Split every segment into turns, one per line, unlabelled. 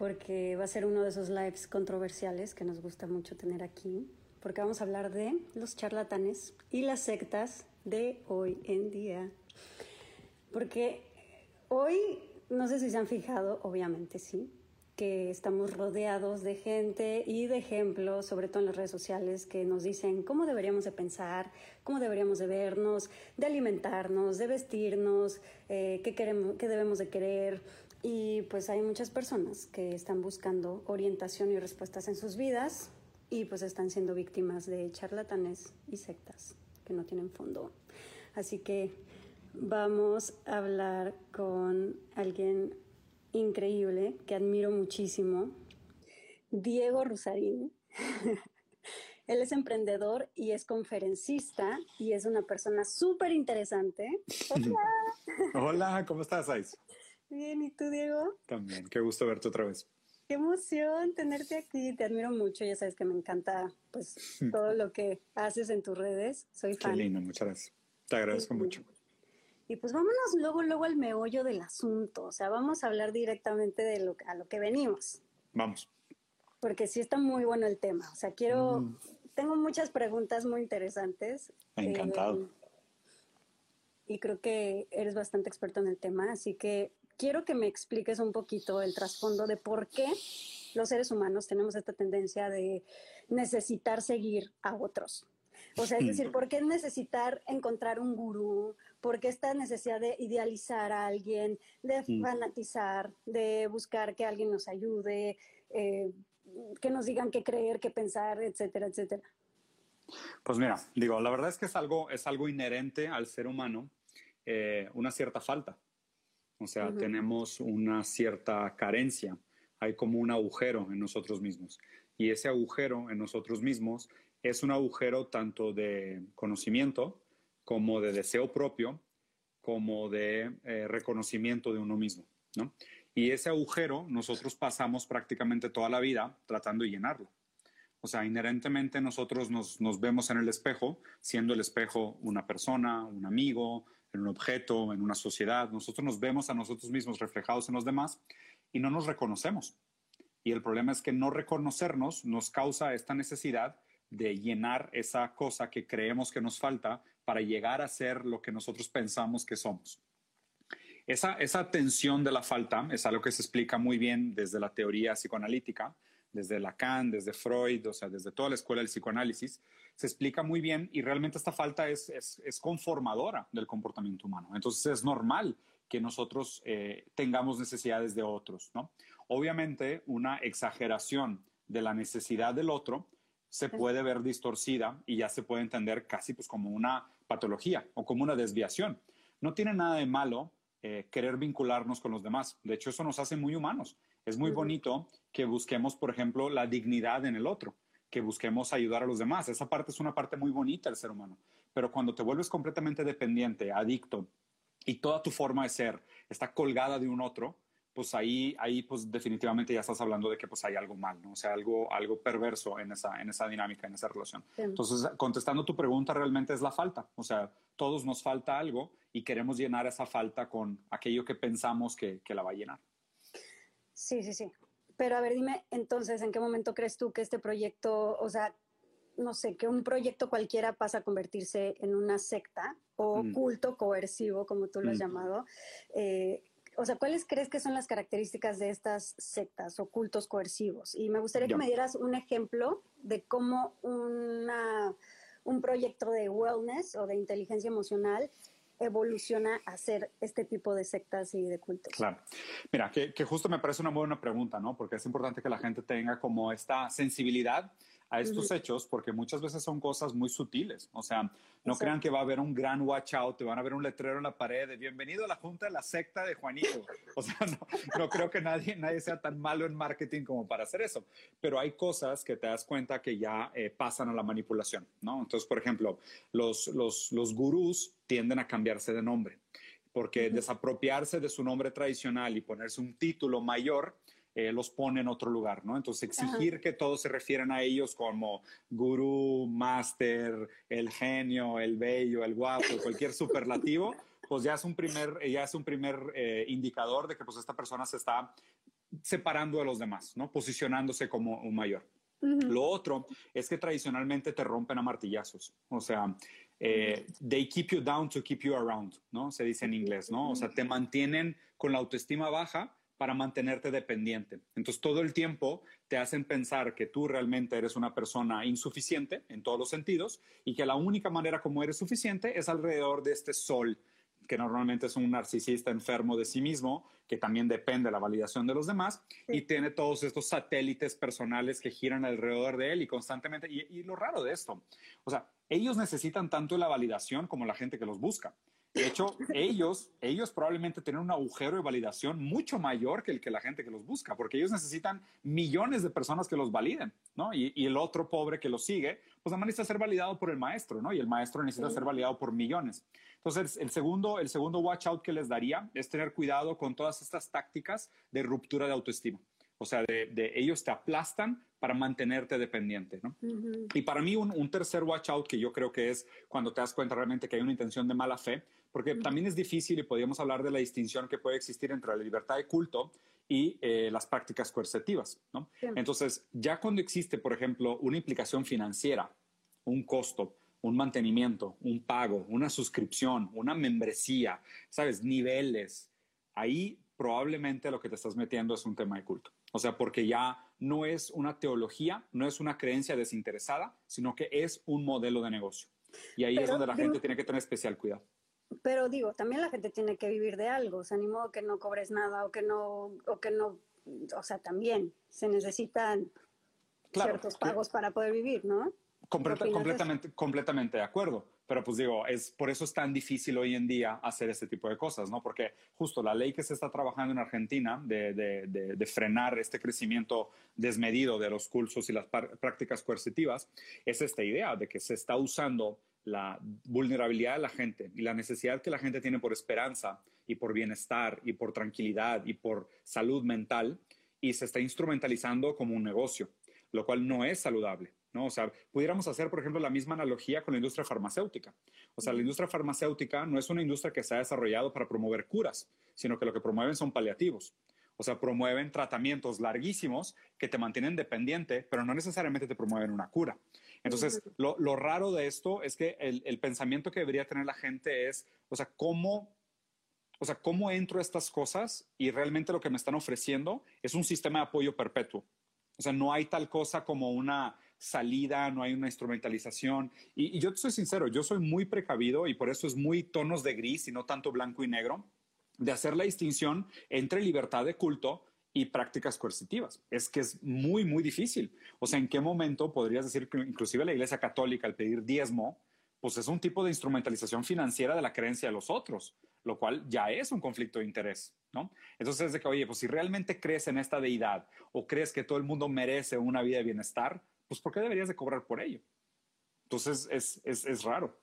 porque va a ser uno de esos lives controversiales que nos gusta mucho tener aquí, porque vamos a hablar de los charlatanes y las sectas de hoy en día. Porque hoy, no sé si se han fijado, obviamente sí, que estamos rodeados de gente y de ejemplos, sobre todo en las redes sociales, que nos dicen cómo deberíamos de pensar, cómo deberíamos de vernos, de alimentarnos, de vestirnos, eh, qué, queremos, qué debemos de querer. Y pues hay muchas personas que están buscando orientación y respuestas en sus vidas y pues están siendo víctimas de charlatanes y sectas que no tienen fondo. Así que vamos a hablar con alguien increíble que admiro muchísimo, Diego Rusarín. Él es emprendedor y es conferencista y es una persona súper interesante.
Hola. Hola, ¿cómo estás, Ais?
Bien, ¿y tú, Diego?
También, qué gusto verte otra vez.
Qué emoción tenerte aquí, te admiro mucho, ya sabes que me encanta pues todo lo que haces en tus redes, soy fan.
Qué lindo, muchas gracias. Te agradezco mucho.
Y pues vámonos luego, luego al meollo del asunto, o sea, vamos a hablar directamente de lo, a lo que venimos.
Vamos.
Porque sí está muy bueno el tema, o sea, quiero, mm. tengo muchas preguntas muy interesantes.
Encantado.
Eh, y creo que eres bastante experto en el tema, así que quiero que me expliques un poquito el trasfondo de por qué los seres humanos tenemos esta tendencia de necesitar seguir a otros. O sea, es decir, ¿por qué necesitar encontrar un gurú? ¿Por qué esta necesidad de idealizar a alguien, de fanatizar, de buscar que alguien nos ayude, eh, que nos digan qué creer, qué pensar, etcétera, etcétera?
Pues mira, digo, la verdad es que es algo, es algo inherente al ser humano, eh, una cierta falta. O sea, tenemos una cierta carencia, hay como un agujero en nosotros mismos. Y ese agujero en nosotros mismos es un agujero tanto de conocimiento como de deseo propio, como de eh, reconocimiento de uno mismo, ¿no? Y ese agujero nosotros pasamos prácticamente toda la vida tratando de llenarlo. O sea, inherentemente nosotros nos, vemos en el espejo, siendo el espejo una persona, un amigo, en un objeto, en una sociedad. Nosotros nos vemos a nosotros mismos reflejados en los demás y no nos reconocemos. Y el problema es que no reconocernos nos causa esta necesidad de llenar esa cosa que creemos que nos falta para llegar a ser lo que nosotros pensamos que somos. Esa, tensión de la falta es algo que se explica muy bien desde la teoría psicoanalítica, desde Lacan, desde Freud, o sea, desde toda la escuela del psicoanálisis, se explica muy bien y realmente esta falta es, es, conformadora del comportamiento humano. Entonces es normal que nosotros eh, tengamos necesidades de otros, ¿no? Obviamente una exageración de la necesidad del otro se puede ver distorcida y ya se puede entender casi pues como una patología o como una desviación. No tiene nada de malo eh, querer vincularnos con los demás. De hecho, eso nos hace muy humanos. Es muy bonito que busquemos, por ejemplo, la dignidad en el otro, que busquemos ayudar a los demás. Esa parte es una parte muy bonita del ser humano. Pero cuando te vuelves completamente dependiente, adicto, y toda tu forma de ser está colgada de un otro, pues ahí, ahí pues definitivamente ya estás hablando de que pues hay algo mal, ¿no? O sea, algo, algo perverso en esa, en esa dinámica, en esa relación. Entonces, contestando tu pregunta, realmente es la falta. O sea, todos nos falta algo y queremos llenar esa falta con aquello que pensamos que, que la va a llenar.
Sí, sí, sí. Pero a ver, dime entonces, ¿en qué momento crees tú que este proyecto, o sea, no sé, que un proyecto cualquiera pasa a convertirse en una secta o mm. culto coercivo, como tú lo has mm. llamado? Eh, o sea, ¿cuáles crees que son las características de estas sectas o cultos coercivos? Y me gustaría que me dieras un ejemplo de cómo una, un proyecto de wellness o de inteligencia emocional evoluciona a ser este tipo de sectas y de cultos?
Claro. Mira, que, que, justo me parece una buena pregunta, ¿no? Porque es importante que la gente tenga como esta sensibilidad a estos hechos porque muchas veces son cosas muy sutiles. O sea, no crean que va a haber un gran watch out, te van a ver un letrero en la pared de bienvenido a la junta de la secta de Juanito. O sea, no, creo que nadie, nadie sea tan malo en marketing como para hacer eso. Pero hay cosas que te das cuenta que ya eh, pasan a la manipulación, ¿no? Entonces, por ejemplo, los, los, los gurús tienden a cambiarse de nombre porque desapropiarse de su nombre tradicional y ponerse un título mayor eh, los pone en otro lugar, ¿no? Entonces, exigir que todos se refieran a ellos como gurú, máster, el genio, el bello, el guapo, cualquier superlativo, pues ya es un primer, ya es un primer eh, indicador de que pues esta persona se está separando de los demás, ¿no? Posicionándose como un mayor. Lo otro es que tradicionalmente te rompen a martillazos. O sea, eh, they keep you down to keep you around, ¿no? Se dice en inglés, ¿no? O sea, te mantienen con la autoestima baja para mantenerte dependiente. Entonces, todo el tiempo te hacen pensar que tú realmente eres una persona insuficiente en todos los sentidos y que la única manera como eres suficiente es alrededor de este sol que normalmente es un narcisista enfermo de sí mismo, que también depende de la validación de los demás, y tiene todos estos satélites personales que giran alrededor de él y constantemente, y, y, lo raro de esto, o sea, ellos necesitan tanto la validación como la gente que los busca. De hecho, ellos, ellos probablemente tienen un agujero de validación mucho mayor que el que la gente que los busca, porque ellos necesitan millones de personas que los validen, ¿no? Y, el otro pobre que los sigue, pues además necesita ser validado por el maestro, ¿no? Y el maestro necesita ser validado por millones. Entonces, el segundo, el segundo watch out que les daría es tener cuidado con todas estas tácticas de ruptura de autoestima. O sea, de, ellos te aplastan para mantenerte dependiente, ¿no? Y para mí un, un, tercer watch out que yo creo que es cuando te das cuenta realmente que hay una intención de mala fe, porque también es difícil y podríamos hablar de la distinción que puede existir entre la libertad de culto y eh, las prácticas coercitivas, ¿no? Entonces, ya cuando existe, por ejemplo, una implicación financiera, un costo, un mantenimiento, un pago, una suscripción, una membresía, ¿sabes? Niveles, ahí probablemente lo que te estás metiendo es un tema de culto. O sea, porque ya no es una teología, no es una creencia desinteresada, sino que es un modelo de negocio. Y ahí es donde la gente tiene que tener especial cuidado.
Pero digo, también la gente tiene que vivir de algo, o sea, ni modo que no cobres nada o que no, o que no, o sea, también se necesitan ciertos pagos para poder vivir, ¿no?
completamente, completamente de acuerdo. Pero pues digo, es, por eso es tan difícil hoy en día hacer este tipo de cosas, ¿no? Porque justo la ley que se está trabajando en Argentina de, de, de, frenar este crecimiento desmedido de los cursos y las prácticas coercitivas es esta idea de que se está usando la vulnerabilidad de la gente y la necesidad que la gente tiene por esperanza y por bienestar y por tranquilidad y por salud mental y se está instrumentalizando como un negocio, lo cual no es saludable. ¿no? O sea, pudiéramos hacer, por ejemplo, la misma analogía con la industria farmacéutica. O sea, la industria farmacéutica no es una industria que se ha desarrollado para promover curas, sino que lo que promueven son paliativos. O sea, promueven tratamientos larguísimos que te mantienen dependiente, pero no necesariamente te promueven una cura. Entonces, lo, raro de esto es que el, el, pensamiento que debería tener la gente es, o sea, ¿cómo, o sea, ¿cómo entro a estas cosas y realmente lo que me están ofreciendo es un sistema de apoyo perpetuo? O sea, no hay tal cosa como una salida, no hay una instrumentalización. Y, yo te soy sincero, yo soy muy precavido y por eso es muy tonos de gris y no tanto blanco y negro, de hacer la distinción entre libertad de culto y prácticas coercitivas. Es que es muy, muy difícil. O sea, ¿en qué momento podrías decir que inclusive la Iglesia Católica al pedir diezmo, pues es un tipo de instrumentalización financiera de la creencia de los otros, lo cual ya es un conflicto de interés, ¿no? Entonces es de que, oye, pues si realmente crees en esta deidad o crees que todo el mundo merece una vida de bienestar, pues ¿por qué deberías de cobrar por ello? Entonces es, es, es raro.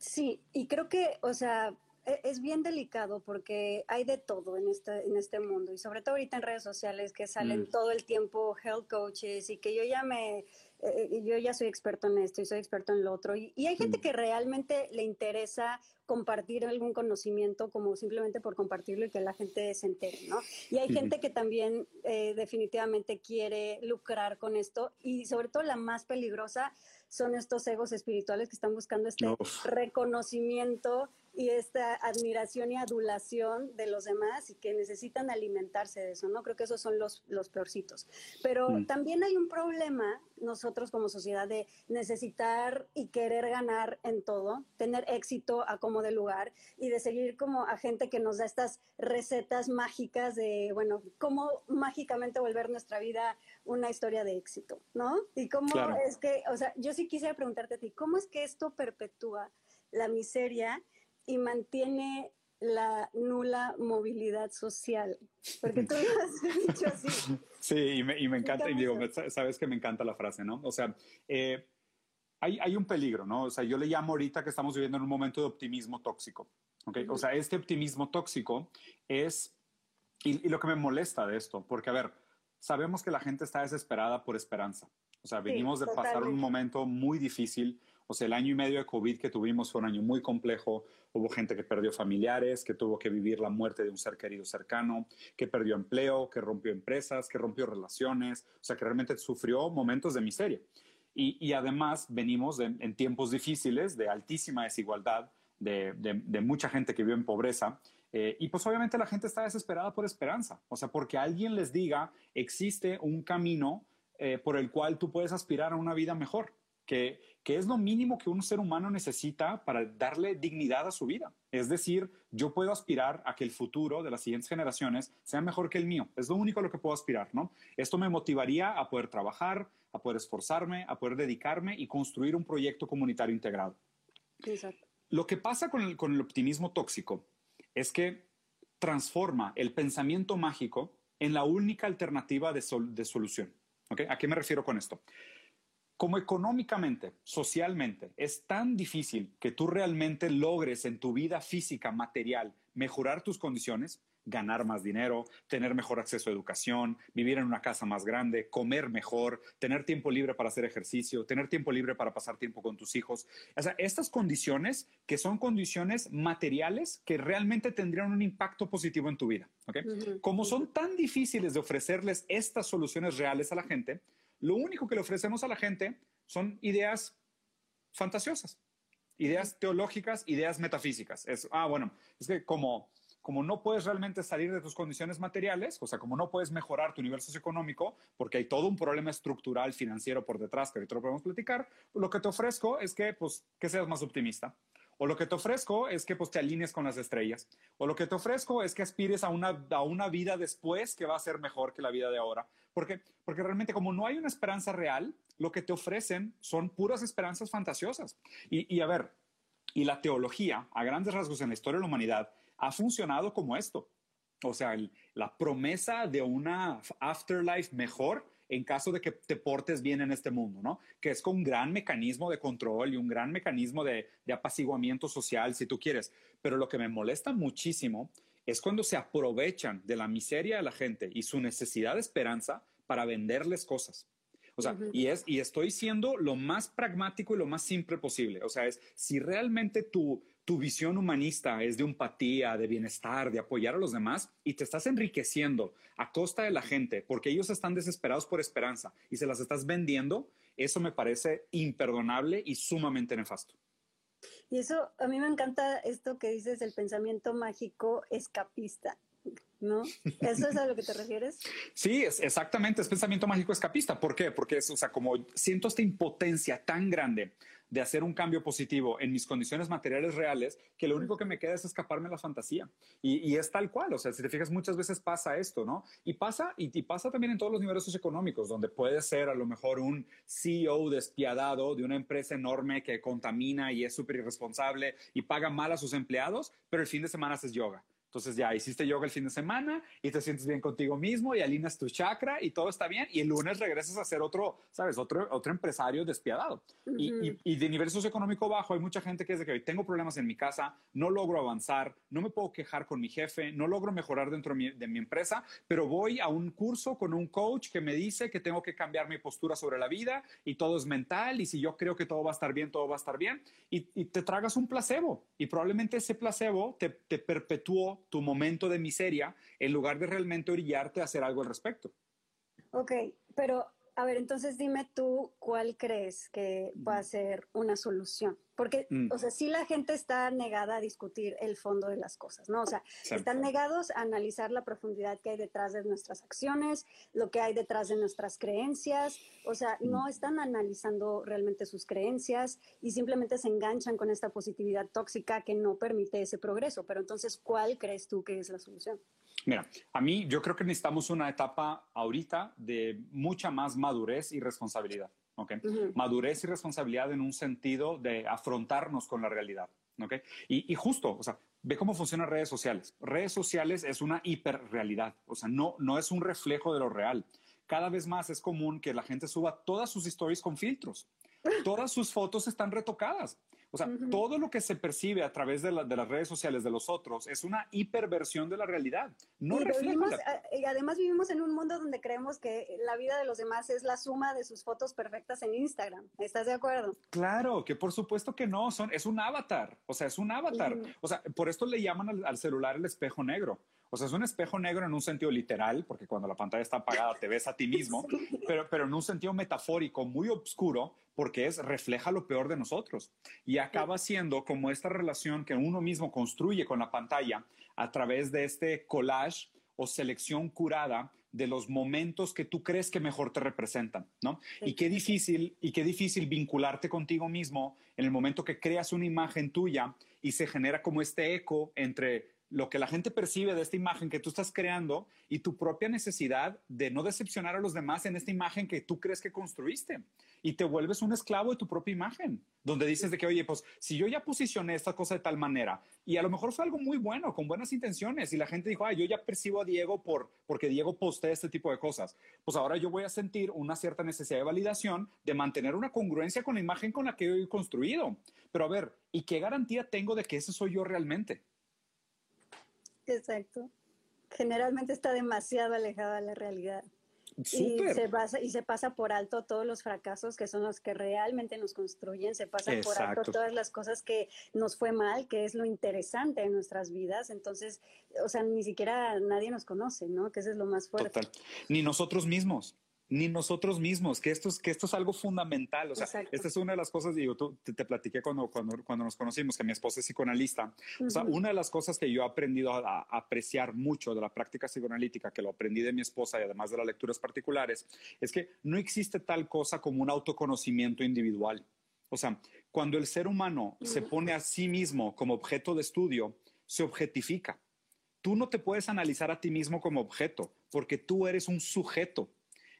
Sí, y creo que, o sea, es bien delicado porque hay de todo en este, en este mundo y sobre todo ahorita en redes sociales que salen mm. todo el tiempo health coaches y que yo ya me eh, yo ya soy experto en esto y soy experto en lo otro. Y, hay gente mm. que realmente le interesa compartir algún conocimiento como simplemente por compartirlo y que la gente se entere, ¿no? Y hay gente que también eh, definitivamente quiere lucrar con esto y sobre todo la más peligrosa son estos egos espirituales que están buscando este reconocimiento y esta admiración y adulación de los demás y que necesitan alimentarse de eso, ¿no? Creo que esos son los, los peorcitos. Pero mm. también hay un problema nosotros como sociedad de necesitar y querer ganar en todo, tener éxito a como de lugar y de seguir como a gente que nos da estas recetas mágicas de, bueno, cómo mágicamente volver nuestra vida una historia de éxito, ¿no? Y cómo es que, o sea, yo sí quisiera preguntarte a ti, ¿cómo es que esto perpetúa la miseria? Y mantiene la nula movilidad social. Porque tú lo has dicho así.
Sí, y me, y me encanta, y digo, sabes que me encanta la frase, ¿no? O sea, eh, hay, hay, un peligro, ¿no? O sea, yo le llamo ahorita que estamos viviendo en un momento de optimismo tóxico, ¿ok? O sea, este optimismo tóxico es, y, y lo que me molesta de esto, porque, a ver, sabemos que la gente está desesperada por esperanza. O sea, venimos de pasar un momento muy difícil, o sea, el año y medio de COVID que tuvimos fue un año muy complejo. Hubo gente que perdió familiares, que tuvo que vivir la muerte de un ser querido cercano, que perdió empleo, que rompió empresas, que rompió relaciones, o sea, que realmente sufrió momentos de miseria. Y, además venimos en tiempos difíciles de altísima desigualdad, de, mucha gente que vive en pobreza. Eh, y pues obviamente la gente está desesperada por esperanza, o sea, porque alguien les diga, existe un camino eh, por el cual tú puedes aspirar a una vida mejor que, es lo mínimo que un ser humano necesita para darle dignidad a su vida. Es decir, yo puedo aspirar a que el futuro de las siguientes generaciones sea mejor que el mío. Es lo único a lo que puedo aspirar, ¿no? Esto me motivaría a poder trabajar, a poder esforzarme, a poder dedicarme y construir un proyecto comunitario integrado. Exacto. Lo que pasa con el, optimismo tóxico es que transforma el pensamiento mágico en la única alternativa de, de solución. ¿A qué me refiero con esto? Como económicamente, socialmente, es tan difícil que tú realmente logres en tu vida física, material, mejorar tus condiciones, ganar más dinero, tener mejor acceso a educación, vivir en una casa más grande, comer mejor, tener tiempo libre para hacer ejercicio, tener tiempo libre para pasar tiempo con tus hijos. O sea, estas condiciones que son condiciones materiales que realmente tendrían un impacto positivo en tu vida. Como son tan difíciles de ofrecerles estas soluciones reales a la gente, lo único que le ofrecemos a la gente son ideas fantasiosas, ideas teológicas, ideas metafísicas. Es, ah, bueno, es que como, como no puedes realmente salir de tus condiciones materiales, o sea, como no puedes mejorar tu nivel socioeconómico, porque hay todo un problema estructural financiero por detrás que ahorita lo podemos platicar, lo que te ofrezco es que, pues, que seas más optimista. O lo que te ofrezco es que pues, te alinees con las estrellas. O lo que te ofrezco es que aspires a una, a una vida después que va a ser mejor que la vida de ahora. Porque, porque realmente como no hay una esperanza real, lo que te ofrecen son puras esperanzas fantasiosas. Y a ver, y la teología, a grandes rasgos en la historia de la humanidad, ha funcionado como esto. O sea, la promesa de una afterlife mejor en caso de que te portes bien en este mundo, ¿no? Que es con un gran mecanismo de control y un gran mecanismo de, de apaciguamiento social, si tú quieres. Pero lo que me molesta muchísimo es cuando se aprovechan de la miseria de la gente y su necesidad de esperanza para venderles cosas. O sea, y, es, y estoy siendo lo más pragmático y lo más simple posible. O sea, es si realmente tu, tu visión humanista es de empatía, de bienestar, de apoyar a los demás y te estás enriqueciendo a costa de la gente porque ellos están desesperados por esperanza y se las estás vendiendo, eso me parece imperdonable y sumamente nefasto.
Y eso, a mí me encanta esto que dices, el pensamiento mágico escapista. ¿No? ¿Eso es a lo que te refieres?
Sí, es, exactamente, es pensamiento mágico escapista. ¿Por qué? Porque es, o sea, como siento esta impotencia tan grande de hacer un cambio positivo en mis condiciones materiales reales, que lo único que me queda es escaparme a la fantasía. Y, es tal cual, o sea, si te fijas, muchas veces pasa esto, ¿no? Y pasa, y, pasa también en todos los niveles socioeconómicos, donde puede ser a lo mejor un CEO despiadado de una empresa enorme que contamina y es súper irresponsable y paga mal a sus empleados, pero el fin de semana haces yoga Entonces ya hiciste yoga el fin de semana y te sientes bien contigo mismo y alineas tu chakra y todo está bien. Y el lunes regresas a ser otro, sabes, otro, otro empresario despiadado. y, y, de nivel socioeconómico bajo hay mucha gente que es de que hoy tengo problemas en mi casa, no logro avanzar, no me puedo quejar con mi jefe, no logro mejorar dentro de mi, de mi empresa, pero voy a un curso con un coach que me dice que tengo que cambiar mi postura sobre la vida y todo es mental y si yo creo que todo va a estar bien, todo va a estar bien y, y te tragas un placebo y probablemente ese placebo te, te perpetuó tu momento de miseria en lugar de realmente orillarte a hacer algo al respecto.
Ok, pero a ver, entonces dime tú cuál crees que va a ser una solución. Porque, mm. o sea, sí la gente está negada a discutir el fondo de las cosas, ¿no? O sea, están negados a analizar la profundidad que hay detrás de nuestras acciones, lo que hay detrás de nuestras creencias, o sea, mm. no están analizando realmente sus creencias y simplemente se enganchan con esta positividad tóxica que no permite ese progreso. Pero entonces, ¿cuál crees tú que es la solución?
Mira, a mí yo creo que necesitamos una etapa ahorita de mucha más madurez y responsabilidad. ¿Okay? Madurez y responsabilidad en un sentido de afrontarnos con la realidad. ¿okay? Y, y, justo, o sea, ve cómo funcionan redes sociales. Redes sociales es una hiperrealidad, o sea, no, no es un reflejo de lo real. Cada vez más es común que la gente suba todas sus stories con filtros. Todas sus fotos están retocadas. O sea, todo lo que se percibe a través de, las redes sociales de los otros es una hiperversión de la realidad. No y,
y además vivimos en un mundo donde creemos que la vida de los demás es la suma de sus fotos perfectas en Instagram. ¿Estás de acuerdo?
Claro, que por supuesto que no, son, es un avatar. O sea, es un avatar. O sea, por esto le llaman al celular el espejo negro. O sea, es un espejo negro en un sentido literal, porque cuando la pantalla está apagada te ves a ti mismo, pero, pero en un sentido metafórico muy oscuro, porque es refleja lo peor de nosotros. Y acaba siendo como esta relación que uno mismo construye con la pantalla a través de este collage o selección curada de los momentos que tú crees que mejor te representan, ¿no? Y qué difícil y qué difícil vincularte contigo mismo en el momento que creas una imagen tuya y se genera como este eco entre lo que la gente percibe de esta imagen que tú estás creando y tu propia necesidad de no decepcionar a los demás en esta imagen que tú crees que construiste. Y te vuelves un esclavo de tu propia imagen, donde dices de que, oye, pues si yo ya posicioné esta cosa de tal manera y a lo mejor fue algo muy bueno, con buenas intenciones, y la gente dijo, ah, yo ya percibo a Diego por, porque Diego postea este tipo de cosas, pues ahora yo voy a sentir una cierta necesidad de validación de mantener una congruencia con la imagen con la que yo he construido. Pero a ver, ¿y qué garantía tengo de que ese soy yo realmente?
Exacto. Generalmente está demasiado alejada de la realidad. Y se, pasa, y se pasa por alto todos los fracasos que son los que realmente nos construyen, se pasa por alto todas las cosas que nos fue mal, que es lo interesante en nuestras vidas. Entonces, o sea, ni siquiera nadie nos conoce, ¿no? Que eso es lo más fuerte. Total.
Ni nosotros mismos ni nosotros mismos, que esto es, que esto es algo fundamental. O sea, esta es una de las cosas, digo, tú, te, te, platiqué cuando, cuando, cuando nos conocimos, que mi esposa es psicoanalista. O sea, una de las cosas que yo he aprendido a, apreciar mucho de la práctica psicoanalítica, que lo aprendí de mi esposa y además de las lecturas particulares, es que no existe tal cosa como un autoconocimiento individual. O sea, cuando el ser humano se pone a sí mismo como objeto de estudio, se objetifica. Tú no te puedes analizar a ti mismo como objeto, porque tú eres un sujeto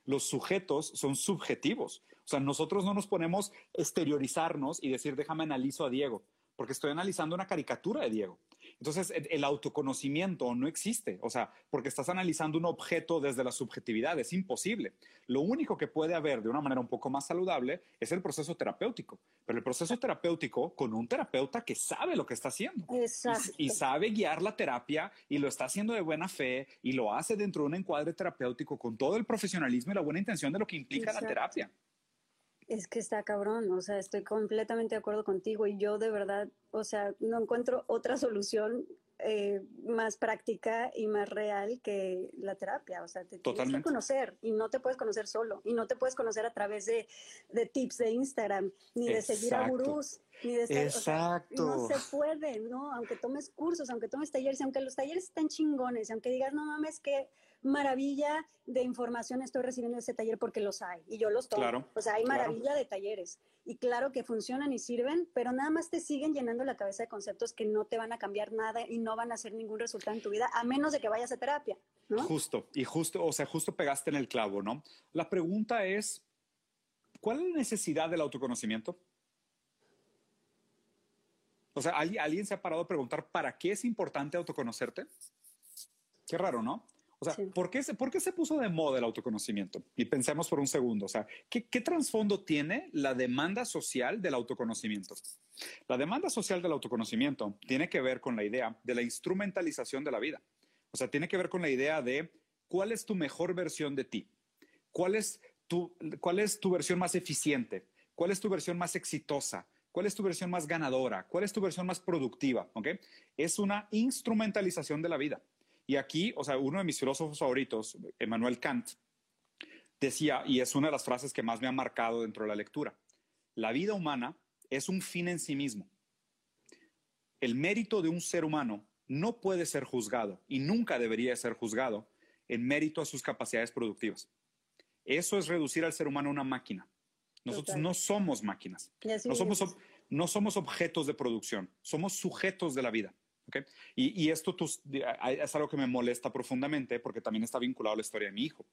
los sujetos son subjetivos. O sea, nosotros no nos ponemos exteriorizarnos y decir, déjame analizo a Diego, porque estoy analizando una caricatura de Diego. Entonces, el autoconocimiento no existe, o sea, porque estás analizando un objeto desde la subjetividad, es imposible. Lo único que puede haber de una manera un poco más saludable es el proceso terapéutico, pero el proceso terapéutico con un terapeuta que sabe lo que está haciendo y, y, sabe guiar la terapia y lo está haciendo de buena fe y lo hace dentro de un encuadre terapéutico con todo el profesionalismo y la buena intención de lo que implica la terapia.
Es que está cabrón, o sea, estoy completamente de acuerdo contigo y yo de verdad, o sea, no encuentro otra solución eh, más práctica y más real que la terapia. O sea, te tienes que conocer y no te puedes conocer solo y no te puedes conocer a través de, de tips de Instagram, ni de seguir a gurús, ni de
Exacto.
no se puede, ¿no? Aunque tomes cursos, aunque tomes talleres, aunque los talleres están chingones, aunque digas, no mames, que maravilla de información estoy recibiendo ese taller porque los hay y yo los tomo. Claro, o sea, hay maravilla de talleres y claro que funcionan y sirven, pero nada más te siguen llenando la cabeza de conceptos que no te van a cambiar nada y no van a hacer ningún resultado en tu vida a menos de que vayas a terapia. ¿no?
Justo, y justo, o sea, justo pegaste en el clavo, ¿no? La pregunta es, ¿cuál es la necesidad del autoconocimiento? O sea, ¿alguien, se ha parado a preguntar para qué es importante autoconocerte? Qué raro, ¿no? O sea, ¿por, qué se, ¿por qué se puso de moda el autoconocimiento? Y pensemos por un segundo, o sea, ¿qué, ¿qué trasfondo tiene la demanda social del autoconocimiento? La demanda social del autoconocimiento tiene que ver con la idea de la instrumentalización de la vida. O sea, tiene que ver con la idea de cuál es tu mejor versión de ti, cuál es tu, cuál es tu versión más eficiente, cuál es tu versión más exitosa, cuál es tu versión más ganadora, cuál es tu versión más productiva, ¿ok? Es una instrumentalización de la vida. Y aquí, o sea, uno de mis filósofos favoritos, Emmanuel Kant, decía, y es una de las frases que más me ha marcado dentro de la lectura, la vida humana es un fin en sí mismo. El mérito de un ser humano no puede ser juzgado y nunca debería ser juzgado en mérito a sus capacidades productivas. Eso es reducir al ser humano a una máquina. Nosotros no somos máquinas. No somos, no somos objetos de producción, somos sujetos de la vida. Y, esto es algo que me molesta profundamente porque también está vinculado a la historia de mi hijo.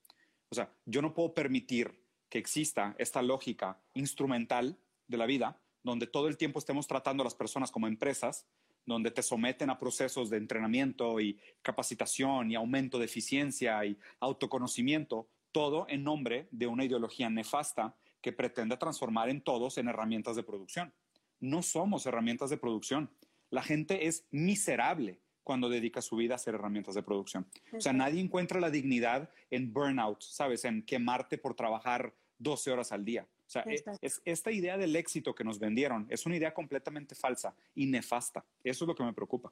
O sea, yo no puedo permitir que exista esta lógica instrumental de la vida donde todo el tiempo estemos tratando a las personas como empresas, donde te someten a procesos de entrenamiento y capacitación y aumento de eficiencia y autoconocimiento, todo en nombre de una ideología nefasta que pretende transformar en todos en herramientas de producción. No somos herramientas de producción. La gente es miserable cuando dedica su vida a ser herramientas de producción. O sea, nadie encuentra la dignidad en burnout, ¿sabes? En quemarte por trabajar 12 horas al día. O sea, e, es, esta idea del éxito que nos vendieron es una idea completamente falsa y nefasta. Eso es lo que me preocupa.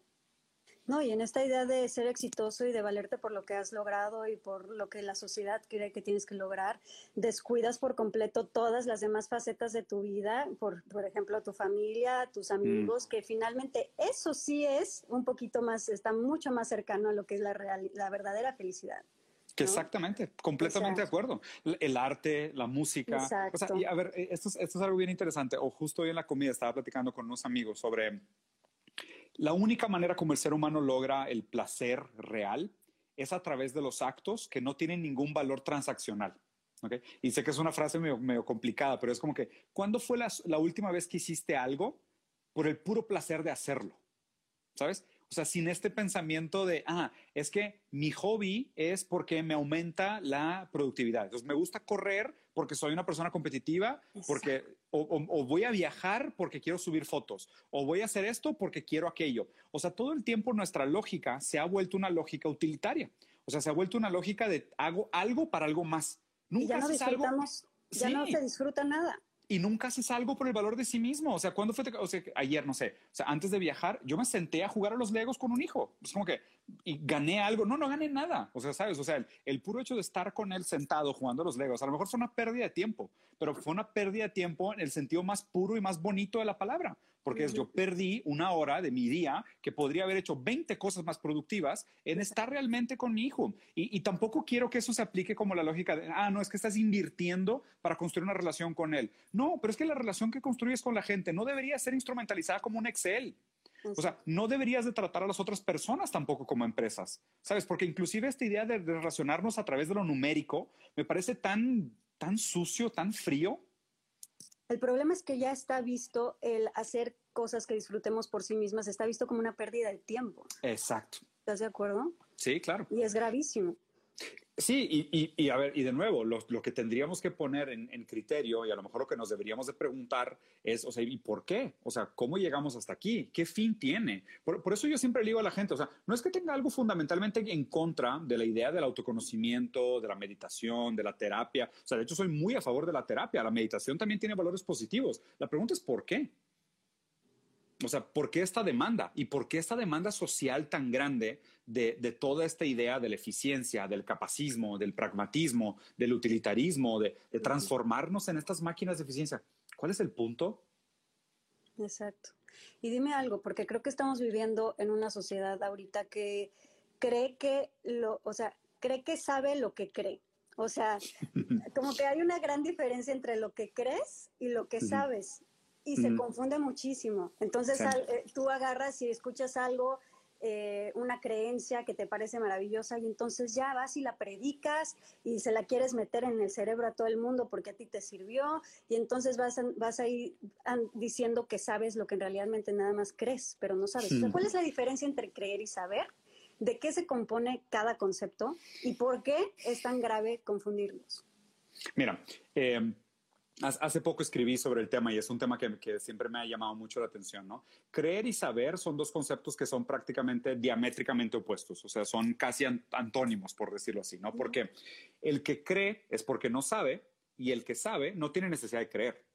No, y en esta idea de ser exitoso y de valerte por lo que has logrado y por lo que la sociedad cree que tienes que lograr, descuidas por completo todas las demás facetas de tu vida, por, por ejemplo, tu familia, tus mm. amigos, que finalmente eso sí es un poquito más, está mucho más cercano a lo que es la, la verdadera felicidad.
Exactamente, completamente de acuerdo. El arte, la música. Exacto. y a ver, eh, esto es, esto es algo bien interesante. O justo hoy en la comida estaba platicando con unos amigos sobre la única manera como el ser humano logra el placer real es a través de los actos que no tienen ningún valor transaccional. ¿okay? Y sé que es una frase medio, complicada, pero es como que, ¿cuándo fue la, la última vez que hiciste algo por el puro placer de hacerlo? ¿Sabes? O sea, sin este pensamiento de, ah, es que mi hobby es porque me aumenta la productividad. Entonces, me gusta correr porque soy una persona competitiva, porque o, voy a viajar porque quiero subir fotos, o voy a hacer esto porque quiero aquello. O sea, todo el tiempo nuestra lógica se ha vuelto una lógica utilitaria. O sea, se ha vuelto una lógica de hago algo para algo más.
Nunca ya no disfrutamos, ya no se disfruta nada
y nunca haces algo por el valor de sí mismo. O sea, cuando fue, o sea, ayer, no sé, o sea, antes de viajar, yo me senté a jugar a los Legos con un hijo. Es como que, y gané algo. No, no gané nada. O sea, sabes, o sea, el, puro hecho de estar con él sentado jugando a los Legos, a lo mejor fue una pérdida de tiempo, pero fue una pérdida de tiempo en el sentido más puro y más bonito de la palabra porque yo perdí una hora de mi día que podría haber hecho 20 cosas más productivas en estar realmente con mi hijo. Y, tampoco quiero que eso se aplique como la lógica de, ah, no, es que estás invirtiendo para construir una relación con él. No, pero es que la relación que construyes con la gente no debería ser instrumentalizada como un Excel. O sea, no deberías de tratar a las otras personas tampoco como empresas, ¿sabes? Porque inclusive esta idea de, de relacionarnos a través de lo numérico me parece tan, tan sucio, tan frío.
El problema es que ya está visto el hacer cosas que disfrutemos por sí mismas, está visto como una pérdida de tiempo.
Exacto.
¿Estás de acuerdo?
Sí, claro.
Y es gravísimo.
Sí, y, y, a ver, y de nuevo, lo, lo que tendríamos que poner en, criterio y a lo mejor lo que nos deberíamos de preguntar es, o sea, ¿y por qué? O sea, ¿cómo llegamos hasta aquí? ¿Qué fin tiene? Por, por, eso yo siempre le digo a la gente, o sea, no es que tenga algo fundamentalmente en contra de la idea del autoconocimiento, de la meditación, de la terapia. O sea, de hecho soy muy a favor de la terapia. La meditación también tiene valores positivos. La pregunta es ¿por qué? O sea, ¿por qué esta demanda? ¿Y por qué esta demanda social tan grande de, toda esta idea de la eficiencia, del capacismo, del pragmatismo, del utilitarismo, de, transformarnos en estas máquinas de eficiencia? ¿Cuál es el punto?
Exacto. Y dime algo, porque creo que estamos viviendo en una sociedad ahorita que cree que lo, o sea, cree que sabe lo que cree. O sea, como que hay una gran diferencia entre lo que crees y lo que sabes y se confunde muchísimo. Entonces eh, tú agarras y escuchas algo eh, una creencia que te parece maravillosa y entonces ya vas y la predicas y se la quieres meter en el cerebro a todo el mundo porque a ti te sirvió y entonces vas a, vas a ir diciendo que sabes lo que en realidad nada más crees, pero no sabes. ¿Cuál es la diferencia entre creer y saber? ¿De qué se compone cada concepto y por qué es tan grave confundirlos?
Mira, eh, Hace poco escribí sobre el tema y es un tema que, siempre me ha llamado mucho la atención, ¿no? Creer y saber son dos conceptos que son prácticamente diamétricamente opuestos, o sea, son casi antónimos, por decirlo así, ¿no? Porque el que cree es porque no sabe y el que sabe no tiene necesidad de creer.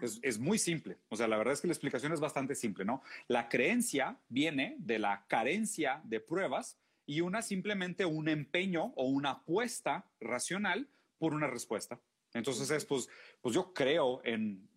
Es, es, muy simple. O sea, la verdad es que la explicación es bastante simple, ¿no? La creencia viene de la carencia de pruebas y una simplemente un empeño o una apuesta racional por una respuesta. Entonces es, pues, pues yo creo en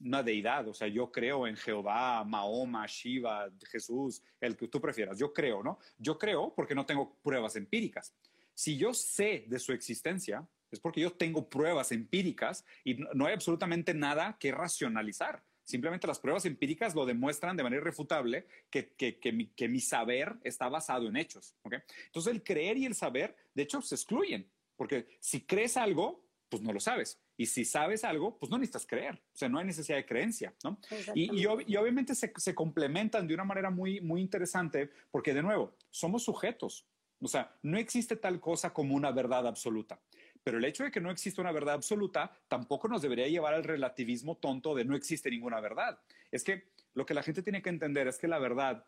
una deidad, o sea, yo creo en Jehová, Mahoma, Shiva, Jesús, el que tú prefieras. Yo creo, ¿no? Yo creo porque no tengo pruebas empíricas. Si yo sé de su existencia, es porque yo tengo pruebas empíricas y no hay absolutamente nada que racionalizar. Simplemente las pruebas empíricas lo demuestran de manera irrefutable que, que, mi, que mi, saber está basado en hechos. ¿okay? Entonces el creer y el saber, de hecho, se excluyen, porque si crees algo, pues no lo sabes. Y si sabes algo, pues no necesitas creer. O sea, no hay necesidad de creencia, ¿no? Y, y, obviamente se, se, complementan de una manera muy, muy interesante porque, de nuevo, somos sujetos. O sea, no existe tal cosa como una verdad absoluta. Pero el hecho de que no existe una verdad absoluta tampoco nos debería llevar al relativismo tonto de no existe ninguna verdad. Es que lo que la gente tiene que entender es que la verdad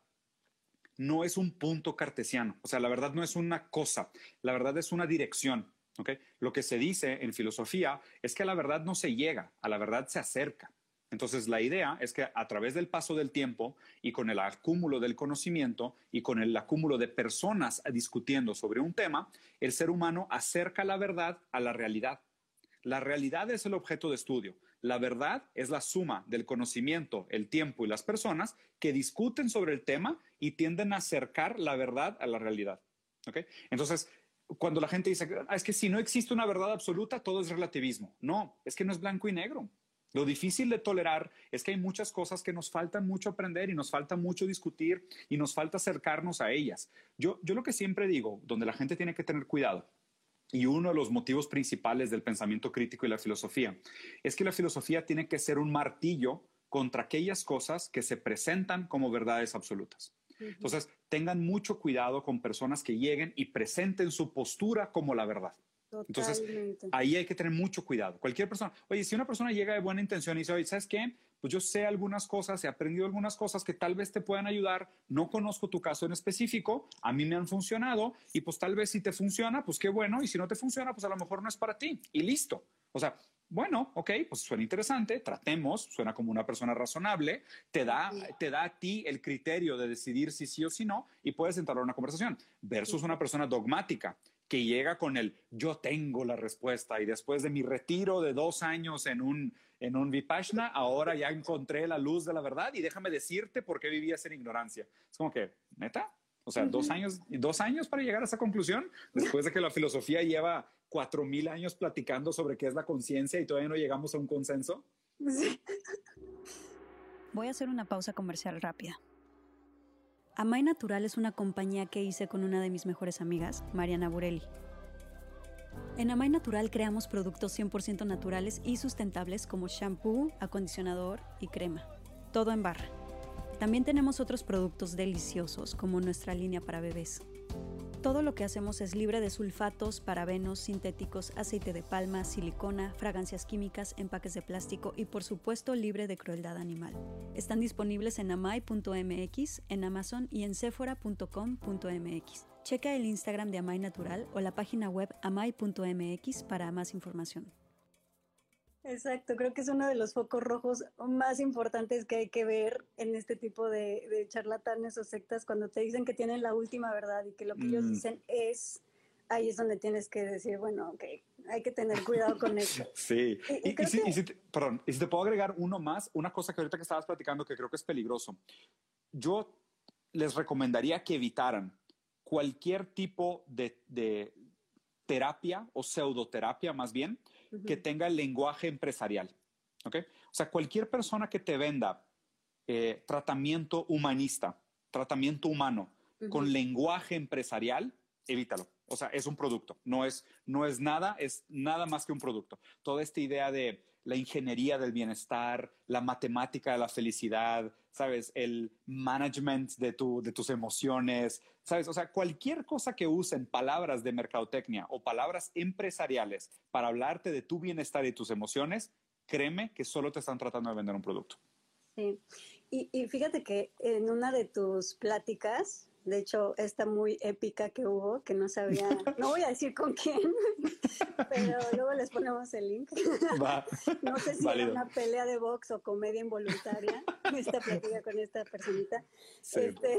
no es un punto cartesiano. O sea, la verdad no es una cosa. La verdad es una dirección. Lo que se dice en filosofía es que a la verdad no se llega, a la verdad se acerca. Entonces, la idea es que a través del paso del tiempo y con el acúmulo del conocimiento y con el acúmulo de personas discutiendo sobre un tema, el ser humano acerca la verdad a la realidad. La realidad es el objeto de estudio. La verdad es la suma del conocimiento, el tiempo y las personas que discuten sobre el tema y tienden a acercar la verdad a la realidad. Entonces, cuando la gente dice, ah, es que si no existe una verdad absoluta, todo es relativismo. No, es que no es blanco y negro. Lo difícil de tolerar es que hay muchas cosas que nos falta mucho aprender y nos falta mucho discutir y nos falta acercarnos a ellas. Yo, yo lo que siempre digo, donde la gente tiene que tener cuidado, y uno de los motivos principales del pensamiento crítico y la filosofía, es que la filosofía tiene que ser un martillo contra aquellas cosas que se presentan como verdades absolutas. Entonces, tengan mucho cuidado con personas que lleguen y presenten su postura como la verdad. Entonces, ahí hay que tener mucho cuidado. Cualquier persona, oye, si una persona llega de buena intención y dice, oye, ¿sabes qué? Pues yo sé algunas cosas, he aprendido algunas cosas que tal vez te puedan ayudar, no conozco tu caso en específico, a mí me han funcionado y pues tal vez si te funciona, pues qué bueno, y si no te funciona, pues a lo mejor no es para ti y listo. O sea, bueno, ok, pues suena interesante, tratemos, suena como una persona razonable, te da, te da a ti el criterio de decidir si sí o si no y puedes entrar a una conversación versus una persona dogmática que llega con el yo tengo la respuesta y después de mi retiro de dos años en un, en un Vipassana, ahora ya encontré la luz de la verdad y déjame decirte por qué vivías en ignorancia. Es como que, neta, o sea, dos, años, dos años para llegar a esa conclusión, después de que la filosofía lleva cuatro mil años platicando sobre qué es la conciencia y todavía no llegamos a un consenso.
Voy a hacer una pausa comercial rápida. Amay Natural es una compañía que hice con una de mis mejores amigas, Mariana Burelli. En Amay Natural creamos productos 100% naturales y sustentables como shampoo, acondicionador y crema. Todo en barra. También tenemos otros productos deliciosos como nuestra línea para bebés. Todo lo que hacemos es libre de sulfatos, parabenos, sintéticos, aceite de palma, silicona, fragancias químicas, empaques de plástico y por supuesto libre de crueldad animal. Están disponibles en amai.mx, en Amazon y en sephora.com.mx. Checa el Instagram de Amai Natural o la página web amai.mx para más información.
Exacto, creo que es uno de los focos rojos más importantes que hay que ver en este tipo de, charlatanes o sectas cuando te dicen que tienen la última verdad y que lo que ellos mm. dicen es, ahí es donde tienes que decir, bueno, ok, hay que tener cuidado con eso.
Sí, y, si, te, perdón, y si te puedo agregar uno más, una cosa que ahorita que estabas platicando que creo que es peligroso. Yo les recomendaría que evitaran cualquier tipo de, de terapia o pseudoterapia más bien que tenga el lenguaje empresarial. ¿ok? O sea, cualquier persona que te venda eh, tratamiento humanista, tratamiento humano, con lenguaje empresarial, evítalo. O sea, es un producto, no es, no es nada, es nada más que un producto. Toda esta idea de la ingeniería del bienestar, la matemática de la felicidad, ¿sabes? El management de, tu, de tus emociones, ¿sabes? O sea, cualquier cosa que usen palabras de mercadotecnia o palabras empresariales para hablarte de tu bienestar y tus emociones, créeme que solo te están tratando de vender un producto.
Sí, y, y fíjate que en una de tus pláticas, de hecho, esta muy épica que hubo, que no sabía, no voy a decir con quién, pero luego les ponemos el link. no sé si era una pelea de box o comedia involuntaria, esta plática con esta personita, este,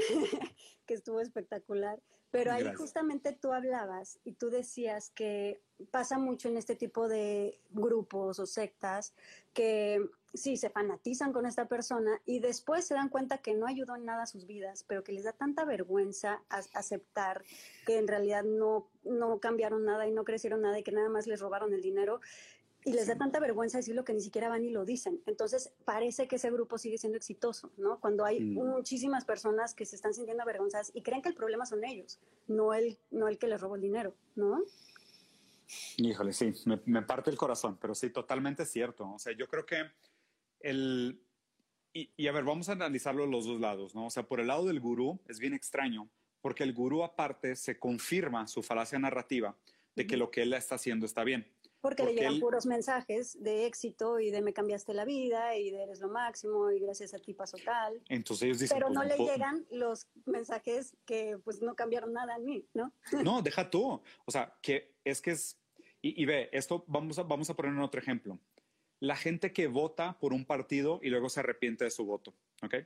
que estuvo espectacular. Pero ahí justamente tú hablabas y tú decías que pasa mucho en este tipo de grupos o sectas que sí, se fanatizan con esta persona y después se dan cuenta que no ayudó en nada a sus vidas, pero que les da tanta vergüenza aceptar que en realidad no, no cambiaron nada y no crecieron nada y que nada más les robaron el dinero. Y les da tanta vergüenza decirlo que ni siquiera van y lo dicen. Entonces parece que ese grupo sigue siendo exitoso, ¿no? Cuando hay mm. muchísimas personas que se están sintiendo avergonzadas y creen que el problema son ellos, no el, no el que les robó el dinero, ¿no?
Híjole, sí, me, me parte el corazón, pero sí, totalmente cierto. O sea, yo creo que el, y, a ver, vamos a analizarlo los dos lados, ¿no? O sea, por el lado del gurú es bien extraño, porque el gurú aparte se confirma su falacia narrativa de que lo que él está haciendo está bien.
Porque, le llegan puros mensajes de éxito y de me cambiaste la vida y de eres lo máximo y gracias a ti pasó tal.
Entonces ellos dicen,
Pero pues, no le llegan los mensajes que pues no cambiaron nada en mí, ¿no?
No, deja tú. O sea, que es que es... Y, y ve, esto vamos a, vamos a poner otro ejemplo la gente que vota por un partido y luego se arrepiente de su voto, ¿ok?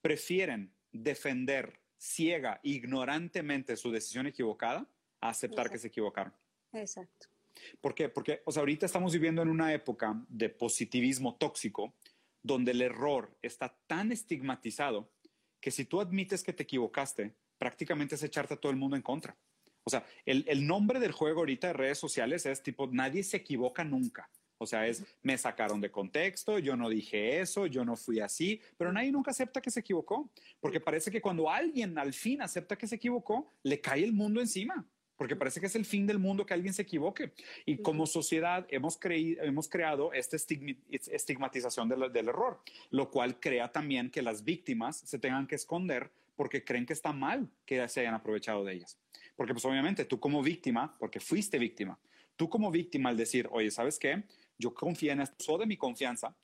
Prefieren defender ciega, ignorantemente su decisión equivocada a aceptar que se equivocaron.
Exacto.
¿Por qué? Porque o sea, ahorita estamos viviendo en una época de positivismo tóxico donde el error está tan estigmatizado que si tú admites que te equivocaste, prácticamente es echarte a todo el mundo en contra. O sea, el, el nombre del juego ahorita de redes sociales es tipo, nadie se equivoca nunca. O sea, es, me sacaron de contexto, yo no dije eso, yo no fui así, pero nadie nunca acepta que se equivocó, porque parece que cuando alguien al fin acepta que se equivocó, le cae el mundo encima, porque parece que es el fin del mundo que alguien se equivoque. Y como sociedad hemos, hemos creado esta estigmatización del, del error, lo cual crea también que las víctimas se tengan que esconder porque creen que está mal que se hayan aprovechado de ellas. Porque pues obviamente tú como víctima, porque fuiste víctima, tú como víctima al decir, oye, ¿sabes qué? yo confié en esto, de mi confianza,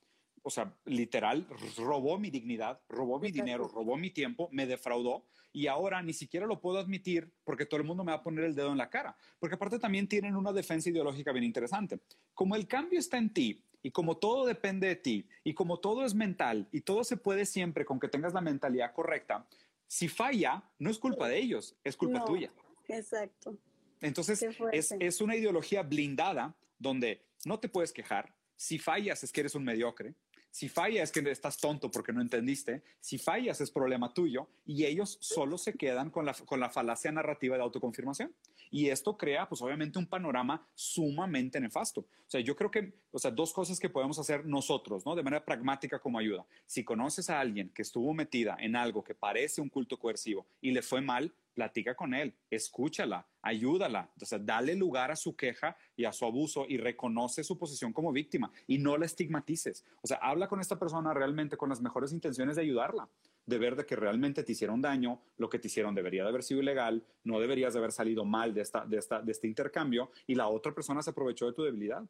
o sea, literal, robó mi dignidad, robó mi dinero, robó mi tiempo, me defraudó y ahora ni siquiera lo puedo admitir porque todo el mundo me va a poner el dedo en la cara. Porque aparte también tienen una defensa ideológica bien interesante. Como el cambio está en ti y como todo depende de ti y como todo es mental y todo se puede siempre con que tengas la mentalidad correcta, si falla, no es culpa de ellos, es culpa tuya.
Exacto.
Entonces, es, es una ideología blindada donde no te puedes quejar. Si fallas es que eres un mediocre. Si fallas es que estás tonto porque no entendiste. Si fallas es problema tuyo. Y ellos solo se quedan con la, con la falacia narrativa de autoconfirmación. Y esto crea, pues obviamente, un panorama sumamente nefasto. O sea, yo creo que, o sea, dos cosas que podemos hacer nosotros, ¿no? De manera pragmática como ayuda. Si conoces a alguien que estuvo metida en algo que parece un culto coercivo y le fue mal, platica con él, escúchala, ayúdala, o sea, dale lugar a su queja y a su abuso y reconoce su posición como víctima y no la estigmatices. O sea, habla con esta persona realmente con las mejores intenciones de ayudarla, de ver de que realmente te hicieron daño, lo que te hicieron debería de haber sido ilegal, no deberías de haber salido mal de, esta, de, esta, de este intercambio y la otra persona se aprovechó de tu debilidad.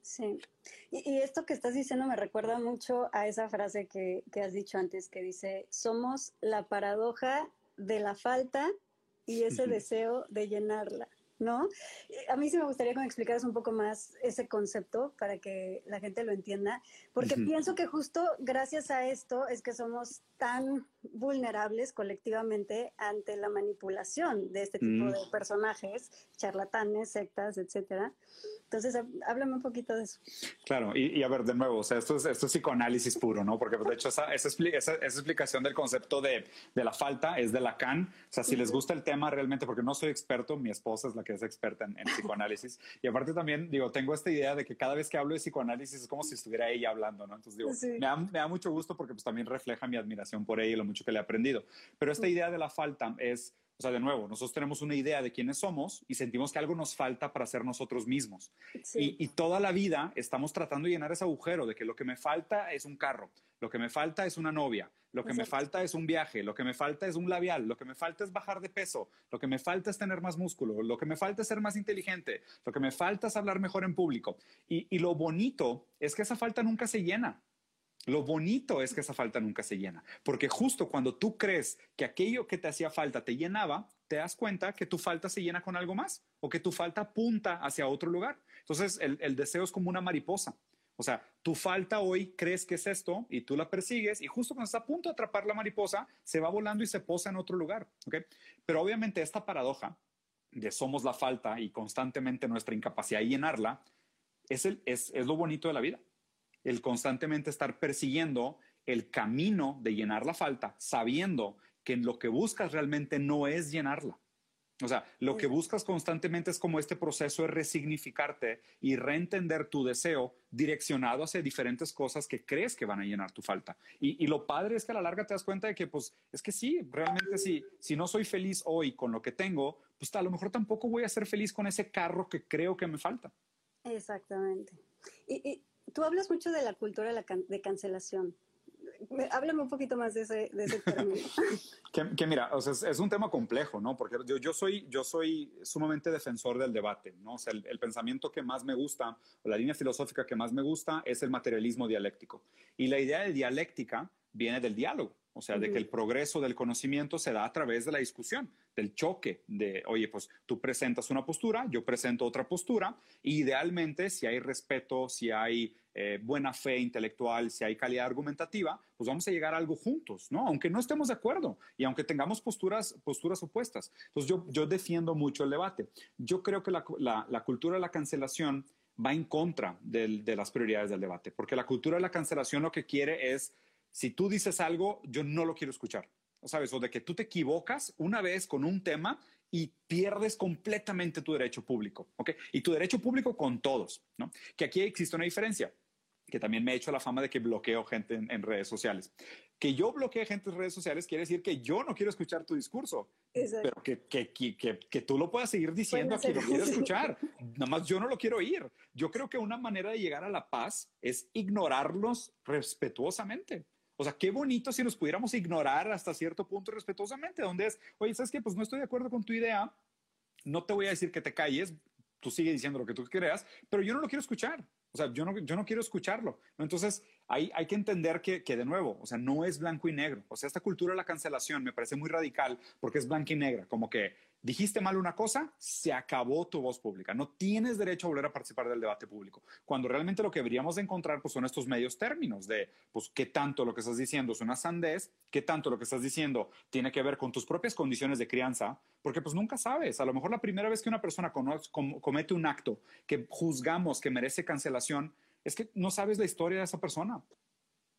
Sí, y, esto que estás diciendo me recuerda mucho a esa frase que, que has dicho antes, que dice, somos la paradoja de la falta y ese deseo de llenarla, ¿no? A mí sí me gustaría que me explicaras un poco más ese concepto para que la gente lo entienda, porque pienso que justo gracias a esto es que somos tan vulnerables colectivamente ante la manipulación de este tipo mm. de personajes, charlatanes, sectas, etcétera. Entonces, háblame un poquito de eso.
Claro, y, a ver, de nuevo, o sea, esto es, esto es psicoanálisis puro, ¿no? Porque de hecho esa, esa, esa, explicación del concepto de, de, la falta es de Lacan. O sea, si les gusta el tema realmente, porque no soy experto, mi esposa es la que es experta en, psicoanálisis. Y aparte también, digo, tengo esta idea de que cada vez que hablo de psicoanálisis es como si estuviera ella hablando, ¿no? Entonces, digo, me, da, me, da, mucho gusto porque pues también refleja mi admiración por ella y lo mucho que le he aprendido. Pero esta idea de la falta es o sea, de nuevo, nosotros tenemos una idea de quiénes somos y sentimos que algo nos falta para ser nosotros mismos. Y, toda la vida estamos tratando de llenar ese agujero de que lo que me falta es un carro, lo que me falta es una novia, lo que me falta es un viaje, lo que me falta es un labial, lo que me falta es bajar de peso, lo que me falta es tener más músculo, lo que me falta es ser más inteligente, lo que me falta es hablar mejor en público. y lo bonito es que esa falta nunca se llena. Lo bonito es que esa falta nunca se llena, porque justo cuando tú crees que aquello que te hacía falta te llenaba, te das cuenta que tu falta se llena con algo más o que tu falta apunta hacia otro lugar. Entonces, el, deseo es como una mariposa. O sea, tu falta hoy crees que es esto y tú la persigues y justo cuando está a punto de atrapar la mariposa, se va volando y se posa en otro lugar. Pero obviamente esta paradoja de somos la falta y constantemente nuestra incapacidad de llenarla es, es lo bonito de la vida el constantemente estar persiguiendo el camino de llenar la falta, sabiendo que lo que buscas realmente no es llenarla. O sea, lo que buscas constantemente es como este proceso de resignificarte y reentender tu deseo direccionado hacia diferentes cosas que crees que van a llenar tu falta. Y, lo padre es que a la larga te das cuenta de que, pues, es que sí, realmente sí, si no soy feliz hoy con lo que tengo, pues a lo mejor tampoco voy a ser feliz con ese carro que creo que me falta.
Exactamente. y tú hablas mucho de la cultura de cancelación. Háblame un poquito más de ese, término.
que, mira, o sea, es, un tema complejo, ¿no? Porque yo, soy, yo soy sumamente defensor del debate, ¿no? O sea, el, pensamiento que más me gusta, o la línea filosófica que más me gusta, es el materialismo dialéctico. Y la idea de dialéctica viene del diálogo, o sea, de que el progreso del conocimiento se da a través de la discusión del choque de, oye, pues tú presentas una postura, yo presento otra postura, y idealmente si hay respeto, si hay eh, buena fe intelectual, si hay calidad argumentativa, pues vamos a llegar a algo juntos, ¿no? Aunque no estemos de acuerdo y aunque tengamos posturas, posturas opuestas. Entonces yo, yo defiendo mucho el debate. Yo creo que la, la, cultura de la cancelación va en contra de las prioridades del debate, porque la cultura de la cancelación lo que quiere es, si tú dices algo, yo no lo quiero escuchar. ¿sabes? O de que tú te equivocas una vez con un tema y pierdes completamente tu derecho público, ¿ok? Y tu derecho público con todos, ¿no? Que aquí existe una diferencia, que también me ha hecho la fama de que bloqueo gente en, redes sociales. Que yo bloquee gente en redes sociales quiere decir que yo no quiero escuchar tu discurso, pero que, que, que, que, tú lo puedas seguir diciendo a quien lo quiere escuchar. Nada más yo no lo quiero oír. Yo creo que una manera de llegar a la paz es ignorarlos respetuosamente. O sea, qué bonito si nos pudiéramos ignorar hasta cierto punto respetuosamente, donde es, oye, ¿sabes qué? Pues no estoy de acuerdo con tu idea, no te voy a decir que te calles, tú sigue diciendo lo que tú creas, pero yo no lo quiero escuchar. O sea, yo no, yo no quiero escucharlo. Entonces, hay, hay que entender que, que, de nuevo, o sea, no es blanco y negro. O sea, esta cultura de la cancelación me parece muy radical porque es blanco y negra, como que dijiste mal una cosa, se acabó tu voz pública. No tienes derecho a volver a participar del debate público. Cuando realmente lo que deberíamos de encontrar pues, son estos medios términos de, pues, qué tanto lo que estás diciendo es una sandez, qué tanto lo que estás diciendo tiene que ver con tus propias condiciones de crianza, porque pues nunca sabes. A lo mejor la primera vez que una persona comete un acto que juzgamos que merece cancelación, es que no sabes la historia de esa persona.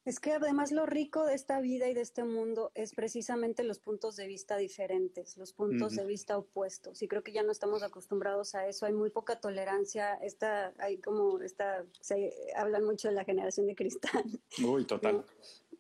Es que además lo rico de esta vida y de este mundo es precisamente los puntos de vista diferentes, los puntos de vista opuestos. Y creo que ya no estamos acostumbrados a eso. Hay muy poca tolerancia. Esta, hay como esta, se hablan mucho de la generación de cristal.
Uy, total.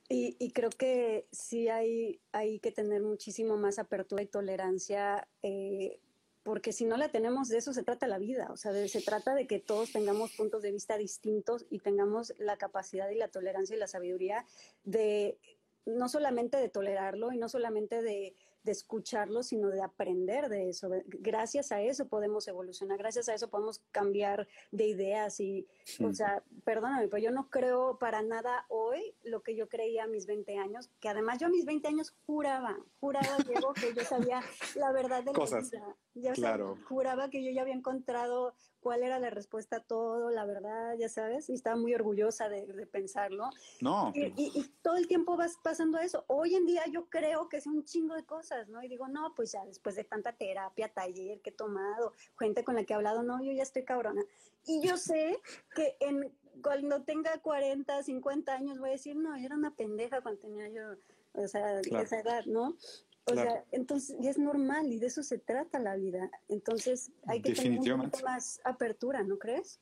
Y, y, creo que sí hay, hay que tener muchísimo más apertura y tolerancia eh, porque si no la tenemos, de eso se trata la vida, o sea, se trata de que todos tengamos puntos de vista distintos y tengamos la capacidad y la tolerancia y la sabiduría de no solamente de tolerarlo y no solamente de de escucharlo, sino de aprender de eso. Gracias a eso podemos evolucionar, gracias a eso podemos cambiar de ideas y, o sea, perdóname, pero yo no creo para nada hoy lo que yo creía a mis 20 años, que además yo a mis 20 años juraba, juraba, Diego, que yo sabía la verdad de
Cosas.
la vida. Ya claro. juraba que yo ya había encontrado cuál era la respuesta a todo, la verdad, ya sabes, y estaba muy orgullosa de, pensarlo.
No.
Y, y, todo el tiempo vas pasando eso. Hoy en día yo creo que es un chingo de cosas, ¿no? Y digo, no, pues ya después de tanta terapia, taller que he tomado, gente con la que he hablado, no, yo ya estoy cabrona. Y yo sé que en, cuando tenga 40, 50 años voy a decir, no, yo era una pendeja cuando tenía yo, o sea, esa edad, ¿no? O sea, entonces, y es normal y de eso se trata la vida. Entonces, hay que tener un poco más apertura, ¿no crees?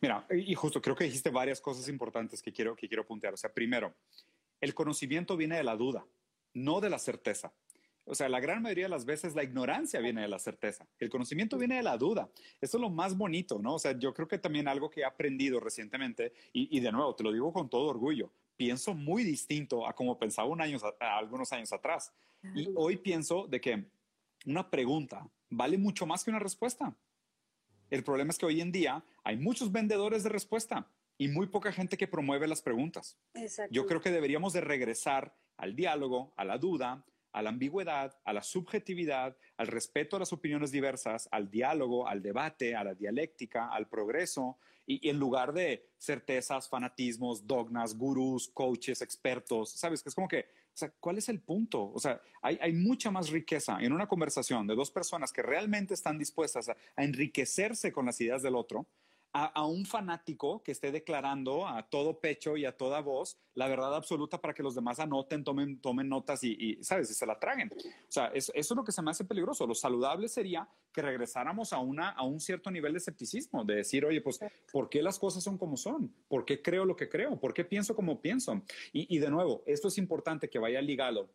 Mira, y justo creo que dijiste varias cosas importantes que quiero, que quiero puntear. O sea, primero, el conocimiento viene de la duda. no de la certeza. O sea, la gran mayoría de las veces la ignorancia viene de la certeza, el conocimiento viene de la duda. Eso es lo más bonito, ¿no? O sea, yo creo que también algo que he aprendido recientemente, y, de nuevo, te lo digo con todo orgullo, pienso muy distinto a como pensaba un año, algunos años atrás. Y hoy pienso de que una pregunta vale mucho más que una respuesta. El problema es que hoy en día hay muchos vendedores de respuesta y muy poca gente que promueve las preguntas. Yo creo que deberíamos de regresar al diálogo, a la duda, a la ambigüedad, a la subjetividad, al respeto a las opiniones diversas, al diálogo, al debate, a la dialéctica, al progreso, y, en lugar de certezas, fanatismos, dogmas, gurús, coaches, expertos, ¿sabes? Que es como que, o sea, ¿cuál es el punto? O sea, hay, hay mucha más riqueza en una conversación de dos personas que realmente están dispuestas a enriquecerse con las ideas del otro a, un fanático que esté declarando a todo pecho y a toda voz la verdad absoluta para que los demás anoten, tomen, tomen notas y, ¿sabes? Y se la traguen. O sea, eso es lo que se me hace peligroso. Lo saludable sería que regresáramos a, una, a un cierto nivel de escepticismo, de decir, oye, pues, ¿por qué las cosas son como son? ¿Por qué creo lo que creo? ¿Por qué pienso como pienso? Y, y de nuevo, esto es importante que vaya ligado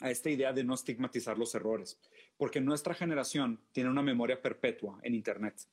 a esta idea de no estigmatizar los errores, porque nuestra generación tiene una memoria perpetua en Internet.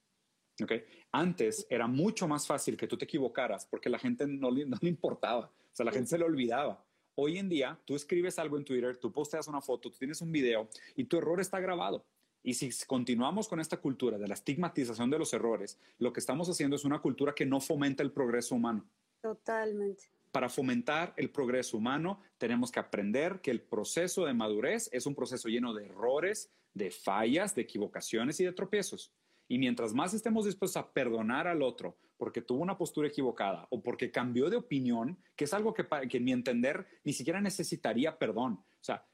Okay. Antes era mucho más fácil que tú te equivocaras porque la gente no le, no le importaba, o sea, la gente se le olvidaba. Hoy en día, tú escribes algo en Twitter, tú posteas una foto, tú tienes un video y tu error está grabado. Y si continuamos con esta cultura de la estigmatización de los errores, lo que estamos haciendo es una cultura que no fomenta el progreso humano.
Totalmente.
Para fomentar el progreso humano, tenemos que aprender que el proceso de madurez es un proceso lleno de errores, de fallas, de equivocaciones y de tropiezos. Y mientras más estemos dispuestos a perdonar al otro porque tuvo una postura equivocada o porque cambió de opinión, que es algo que, que en mi entender ni siquiera necesitaría perdón. O sea,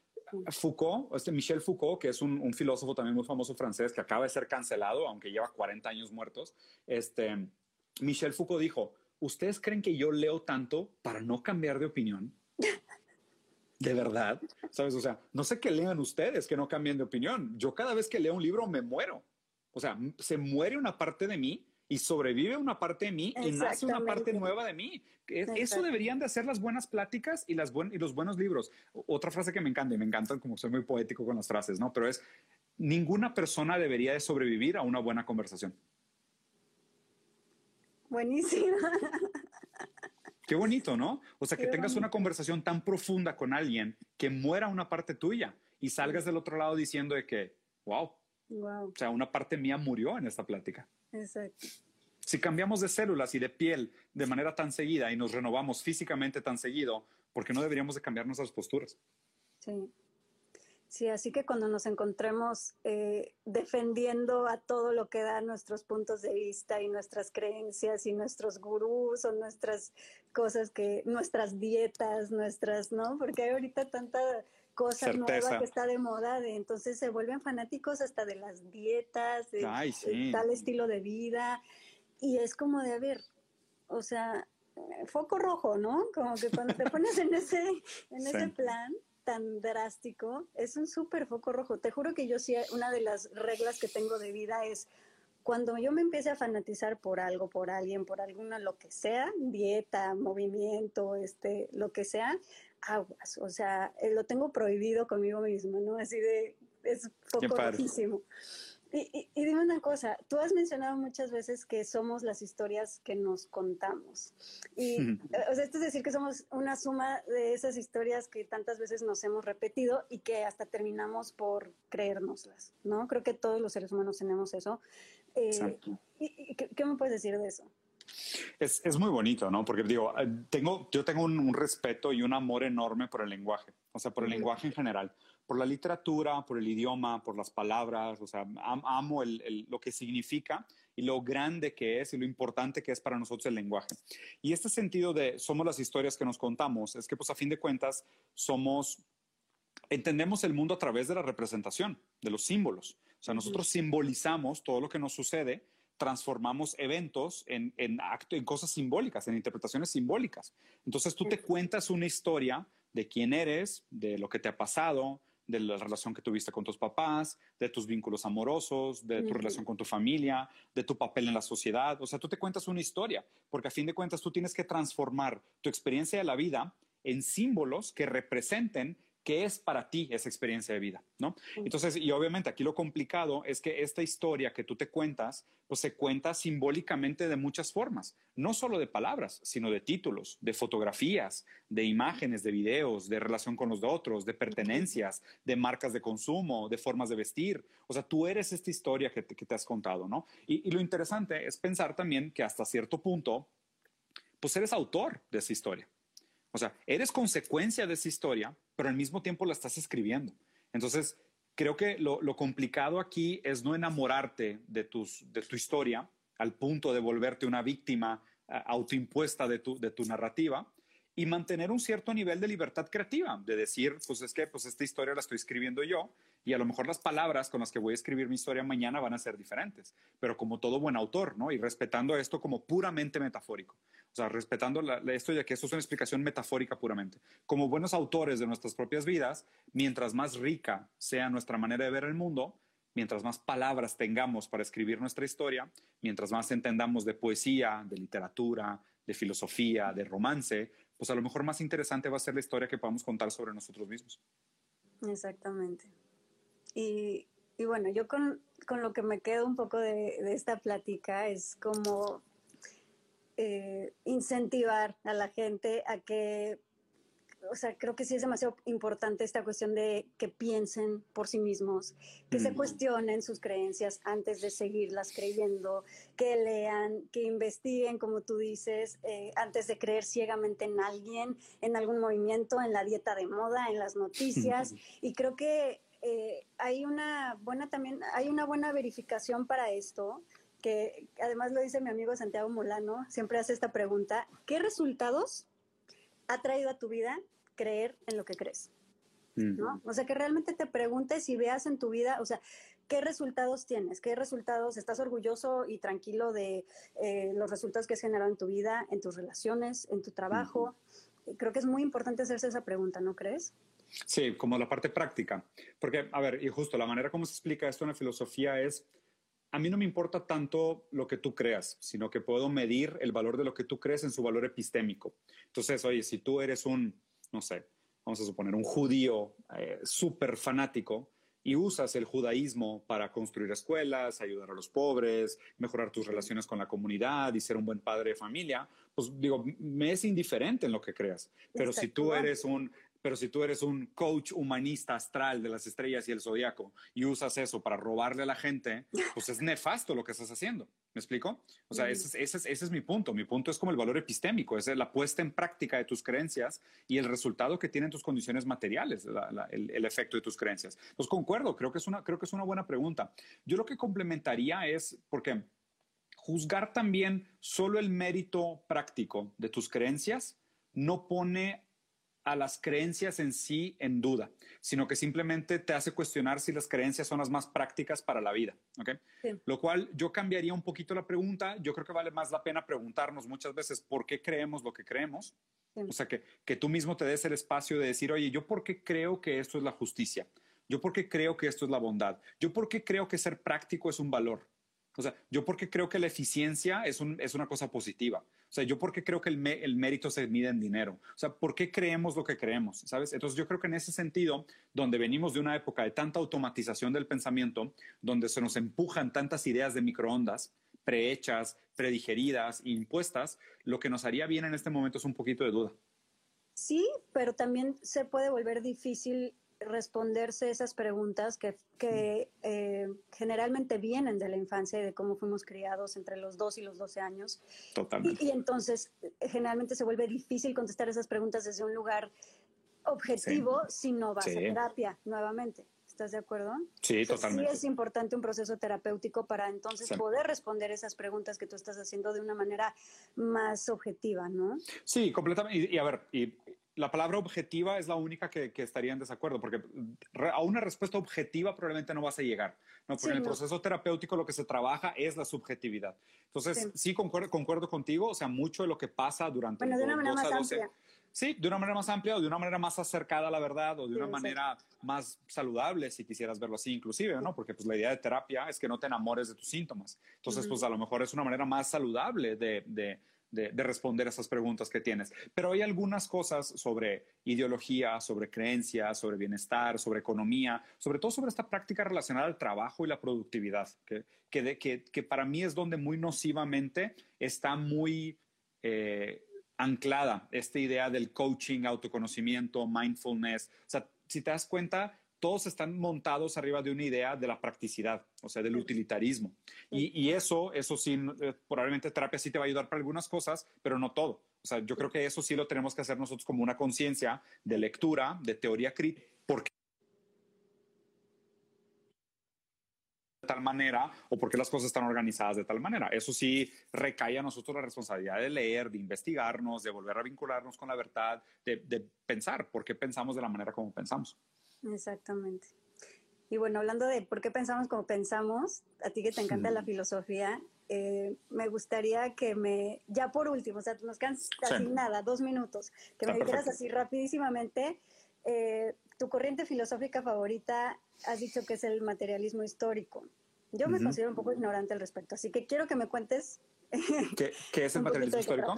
Foucault, este Michel Foucault, que es un, filósofo también muy famoso francés que acaba de ser cancelado, aunque lleva 40 años muertos, este, Michel Foucault dijo, ¿ustedes creen que yo leo tanto para no cambiar de opinión? De verdad, ¿sabes? O sea, no sé qué lean ustedes que no cambien de opinión. Yo cada vez que leo un libro me muero. O sea, se muere una parte de mí y sobrevive una parte de mí y nace una parte nueva de mí. Eso deberían de hacer las buenas pláticas y, las y los buenos libros. Otra frase que me encanta y me encantan como soy muy poético con las frases, ¿no? Pero es, ninguna persona debería de sobrevivir a una buena conversación.
Buenísimo.
Qué bonito, ¿no? O sea, que tengas una conversación tan profunda con alguien que muera una parte tuya y salgas del otro lado diciendo de que, wow, o sea, una parte mía murió en esta plática.
Exacto.
Si cambiamos de células y de piel de manera tan seguida y nos renovamos físicamente tan seguido, ¿por qué no deberíamos de cambiar nuestras posturas?
Sí. Sí, así que cuando nos encontremos eh, defendiendo a todo lo que da nuestros puntos de vista y nuestras creencias y nuestros gurús o nuestras cosas que, nuestras dietas, nuestras, ¿no? Porque hay ahorita tanta cosa nueva que está de moda, de, entonces se vuelven fanáticos hasta de las dietas, de, tal estilo de vida, y es como de, a ver, o sea, foco rojo, ¿no? Como que cuando te pones en ese, en ese plan tan drástico, es un súper foco rojo. Te juro que yo sí, una de las reglas que tengo de vida es cuando yo me empiece a fanatizar por algo, por alguien, por alguna, lo que sea, dieta, movimiento, este, lo que sea, aguas. O sea, eh, lo tengo prohibido conmigo mismo, ¿no? Así de, es poco rojísimo. Y, y, dime una cosa, tú has mencionado muchas veces que somos las historias que nos contamos. Y, o sea, esto es decir que somos una suma de esas historias que tantas veces nos hemos repetido y que hasta terminamos por creérnoslas, ¿no? Creo que todos los seres humanos tenemos eso. Eh, ¿y, qué, me puedes decir de eso?
Es, es, muy bonito, ¿no? Porque digo, eh, tengo, yo tengo un, respeto y un amor enorme por el lenguaje, o sea, por el lenguaje en general, por la literatura, por el idioma, por las palabras, o sea, amo el, lo que significa y lo grande que es y lo importante que es para nosotros el lenguaje. Y este sentido de somos las historias que nos contamos, es que pues a fin de cuentas somos, entendemos el mundo a través de la representación, de los símbolos. O sea, nosotros simbolizamos todo lo que nos sucede, transformamos eventos en, en, en cosas simbólicas, en interpretaciones simbólicas. Entonces tú te cuentas una historia de quién eres, de lo que te ha pasado, de la relación que tuviste con tus papás, de tus vínculos amorosos, de tu relación con tu familia, de tu papel en la sociedad. O sea, tú te cuentas una historia, porque a fin de cuentas tú tienes que transformar tu experiencia de la vida en símbolos que representen qué es para ti esa experiencia de vida, ¿no? Entonces, y obviamente aquí lo complicado es que esta historia que tú te cuentas, pues se cuenta simbólicamente de muchas formas, no solo de palabras, sino de títulos, de fotografías, de imágenes, de videos, de relación con los otros, de pertenencias, de marcas de consumo, de formas de vestir. O sea, tú eres esta historia que te, has contado, ¿no? Y, y lo interesante es pensar también que hasta cierto punto, pues eres autor de esa historia. O sea, eres consecuencia de esa historia, pero al mismo tiempo la estás escribiendo. Entonces, creo que lo, complicado aquí es no enamorarte de, tus, de tu historia al punto de volverte una víctima eh, autoimpuesta de tu, de tu narrativa y mantener un cierto nivel de libertad creativa, de decir, pues es que pues esta historia la estoy escribiendo yo y a lo mejor las palabras con las que voy a escribir mi historia mañana van a ser diferentes, pero como todo buen autor, ¿no? Y respetando esto como puramente metafórico. O sea, respetando la, esto ya que esto es una explicación metafórica puramente. Como buenos autores de nuestras propias vidas, mientras más rica sea nuestra manera de ver el mundo, mientras más palabras tengamos para escribir nuestra historia, mientras más entendamos de poesía, de literatura, de filosofía, de romance, pues a lo mejor más interesante va a ser la historia que podamos contar sobre nosotros mismos.
Exactamente. Y, bueno, yo con, lo que me quedo un poco de esta plática es como eh, incentivar a la gente a que, o sea, creo que sí es demasiado importante esta cuestión de que piensen por sí mismos, que se cuestionen sus creencias antes de seguirlas creyendo, que lean, que investiguen, como tú dices, eh, antes de creer ciegamente en alguien, en algún movimiento, en la dieta de moda, en las noticias. y creo que eh, hay una buena también, hay una buena verificación para esto que además lo dice mi amigo Santiago Molano, siempre hace esta pregunta, ¿qué resultados ha traído a tu vida creer en lo que crees? ¿No? O sea, que realmente te preguntes y veas en tu vida, o sea, ¿qué resultados tienes? ¿Qué resultados estás orgulloso y tranquilo de eh, los resultados que has generado en tu vida, en tus relaciones, en tu trabajo? Creo que es muy importante hacerse esa pregunta, ¿no crees?
Sí, como la parte práctica. Porque, a ver, y justo la manera como se explica esto en la filosofía es a mí no me importa tanto lo que tú creas, sino que puedo medir el valor de lo que tú crees en su valor epistémico. Entonces, oye, si tú eres un, no sé, vamos a suponer, un judío eh, súper fanático y usas el judaísmo para construir escuelas, ayudar a los pobres, mejorar tus relaciones con la comunidad y ser un buen padre de familia, pues digo, me es indiferente en lo que creas. Pero si tú eres un pero si tú eres un coach humanista astral de las estrellas y el zodiaco y usas eso para robarle a la gente, pues es nefasto lo que estás haciendo. ¿Me explico? O sea, ese, es, mi punto. Mi punto es como el valor epistémico, es la puesta en práctica de tus creencias y el resultado que tienen tus condiciones materiales, el, efecto de tus creencias. Pues concuerdo, creo que, es una, creo que es una buena pregunta. Yo lo que complementaría es, porque juzgar también solo el mérito práctico de tus creencias no pone a las creencias en sí en duda, sino que simplemente te hace cuestionar si las creencias son las más prácticas para la vida. ¿okay? Lo cual yo cambiaría un poquito la pregunta. Yo creo que vale más la pena preguntarnos muchas veces por qué creemos lo que creemos. O sea, que, que tú mismo te des el espacio de decir, oye, ¿yo por qué creo que esto es la justicia? ¿Yo por qué creo que esto es la bondad? ¿Yo por qué creo que ser práctico es un valor? O sea, yo porque creo que la eficiencia es, una cosa positiva. O sea, yo porque creo que el, mérito se mide en dinero. O sea, ¿por qué creemos lo que creemos? ¿Sabes? Entonces yo creo que en ese sentido, donde venimos de una época de tanta automatización del pensamiento, donde se nos empujan tantas ideas de microondas, prehechas, predigeridas, impuestas, lo que nos haría bien en este momento es un poquito de duda.
Sí, pero también se puede volver difícil responderse esas preguntas que, que eh, generalmente vienen de la infancia y de cómo fuimos criados entre los 2 y los 12 años.
Totalmente.
Y, entonces eh, generalmente se vuelve difícil contestar esas preguntas desde un lugar objetivo si no vas a terapia nuevamente. ¿Estás de acuerdo?
Sí, totalmente.
Sí es importante un proceso terapéutico para entonces poder responder esas preguntas que tú estás haciendo de una manera más objetiva, ¿no?
Sí, completamente. Y, a ver, y la palabra objetiva es la única que, estaría en desacuerdo, porque a una respuesta objetiva probablemente no vas a llegar, ¿no? Porque en el proceso terapéutico lo que se trabaja es la subjetividad. Entonces, sí, concuerdo, concuerdo, contigo, o sea, mucho de lo que pasa durante...
Bueno, de una manera más amplia.
Sí, de una manera más amplia o de una manera más acercada a la verdad o de una manera más saludable, si quisieras verlo así inclusive, ¿no? Porque pues la idea de terapia es que no te enamores de tus síntomas. Entonces, pues a lo mejor es una manera más saludable de de, responder a esas preguntas que tienes. Pero hay algunas cosas sobre ideología, sobre creencias, sobre bienestar, sobre economía, sobre todo sobre esta práctica relacionada al trabajo y la productividad, que, que, que, para mí es donde muy nocivamente está muy... Eh, anclada esta idea del coaching, autoconocimiento, mindfulness. O sea, si te das cuenta, todos están montados arriba de una idea de la practicidad, o sea, del utilitarismo. Y, eso, eso sí, eh, probablemente terapia sí te va a ayudar para algunas cosas, pero no todo. O sea, yo creo que eso sí lo tenemos que hacer nosotros como una conciencia de lectura, de teoría crítica, porque de tal manera o porque las cosas están organizadas de tal manera. Eso sí recae a nosotros la responsabilidad de leer, de investigarnos, de volver a vincularnos con la verdad, de, de pensar por qué pensamos de la manera como pensamos.
Exactamente. Y bueno, hablando de por qué pensamos como pensamos, a ti que te encanta la filosofía, eh, me gustaría que me, ya por último, o sea, nos quedan casi nada, dos minutos, que me dijeras así rapidísimamente, eh, tu corriente filosófica favorita, has dicho que es el materialismo histórico. Yo me considero un poco ignorante al respecto, así que quiero que me cuentes.
¿Qué, qué es el materialismo histórico?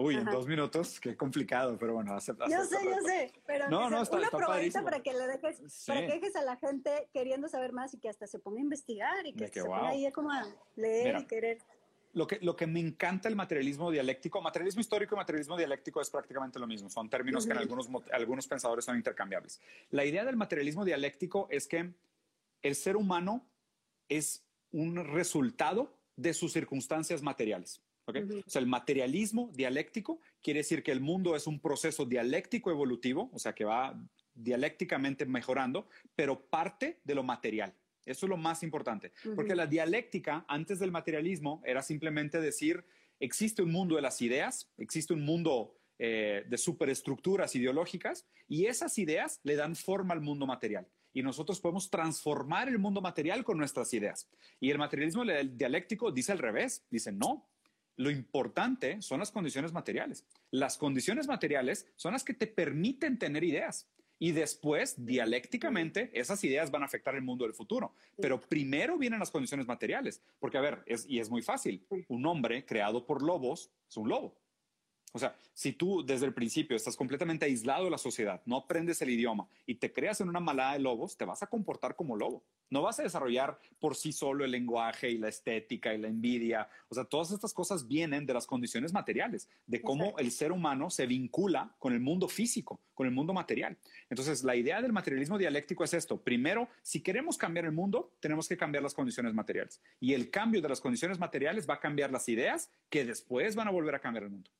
Uy, en dos minutos, qué complicado, pero bueno,
acepta. Yo sé, yo sé, pero no, no, está, una probadita para que le dejes, para que dejes a la gente queriendo saber más y que hasta se ponga a investigar y que, se ponga ahí como a leer y querer.
Lo que, lo que me encanta el materialismo dialéctico, materialismo histórico y materialismo dialéctico es prácticamente lo mismo, son términos que en algunos, algunos pensadores son intercambiables. La idea del materialismo dialéctico es que el ser humano es un resultado de sus circunstancias materiales. O sea, el materialismo dialéctico quiere decir que el mundo es un proceso dialéctico evolutivo, o sea, que va dialécticamente mejorando, pero parte de lo material. Eso es lo más importante, porque la dialéctica antes del materialismo era simplemente decir, existe un mundo de las ideas, existe un mundo eh, de superestructuras ideológicas y esas ideas le dan forma al mundo material. Y nosotros podemos transformar el mundo material con nuestras ideas. Y el materialismo dialéctico dice al revés, dice, no, lo importante son las condiciones materiales. Las condiciones materiales son las que te permiten tener ideas. Y después, dialécticamente, esas ideas van a afectar el mundo del futuro. Pero primero vienen las condiciones materiales. Porque, a ver, y es muy fácil. Un hombre creado por lobos es un lobo. O sea, si tú desde el principio estás completamente aislado de la sociedad, no aprendes el idioma y te creas en una malada de lobos, te vas a comportar como lobo. No vas a desarrollar por sí solo el lenguaje y la estética y la envidia. O sea, todas estas cosas vienen de las condiciones materiales, de cómo el ser humano se vincula con el mundo físico, con el mundo material. Entonces, la idea del materialismo dialéctico es esto. Primero, si queremos cambiar el mundo, tenemos que cambiar las condiciones materiales. Y el cambio de las condiciones materiales va a cambiar las ideas que después van a volver a cambiar el mundo.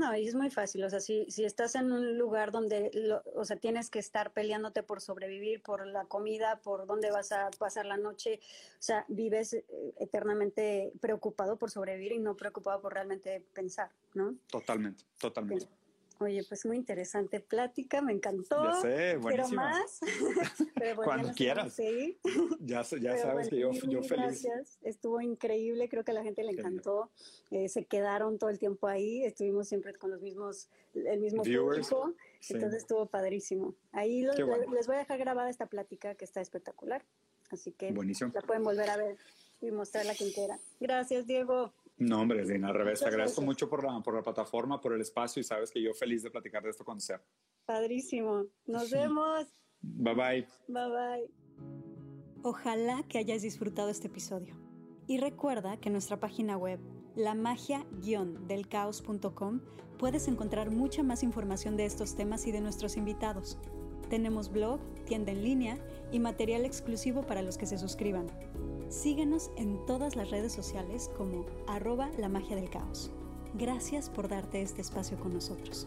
No, y es muy fácil, o sea, si, si estás en un lugar donde, o sea, tienes que estar peleándote por sobrevivir, por la comida, por dónde vas a pasar la noche, o sea, vives eh, eternamente preocupado por sobrevivir y no preocupado por realmente pensar, ¿no?
Totalmente, totalmente.
Oye, pues muy interesante plática, me encantó.
Ya sé, buenísimo.
Pero más.
Pero Cuando quieras. Ya, ya sabes que yo, yo feliz. Gracias,
estuvo increíble, creo que a la gente le encantó. Eh, se quedaron todo el tiempo ahí, estuvimos siempre con los mismos, el mismo público. Entonces estuvo padrísimo. Ahí les voy a dejar grabada esta plática que está espectacular. Así que la pueden volver a ver y mostrarla quien quiera. Gracias, Diego.
No, hombre, Dina, al revés. Te agradezco mucho por la, por la plataforma, por el espacio y sabes que yo feliz de platicar de esto con sea.
Padrísimo. Nos vemos.
Bye bye.
Bye bye.
Ojalá que hayas disfrutado este episodio. Y recuerda que en nuestra página web, lamagia-delcaos.com, puedes encontrar mucha más información de estos temas y de nuestros invitados. Tenemos blog, tienda en línea y material exclusivo para los que se suscriban. Síguenos en todas las redes sociales como arroba la magia del caos. Gracias por darte este espacio con nosotros.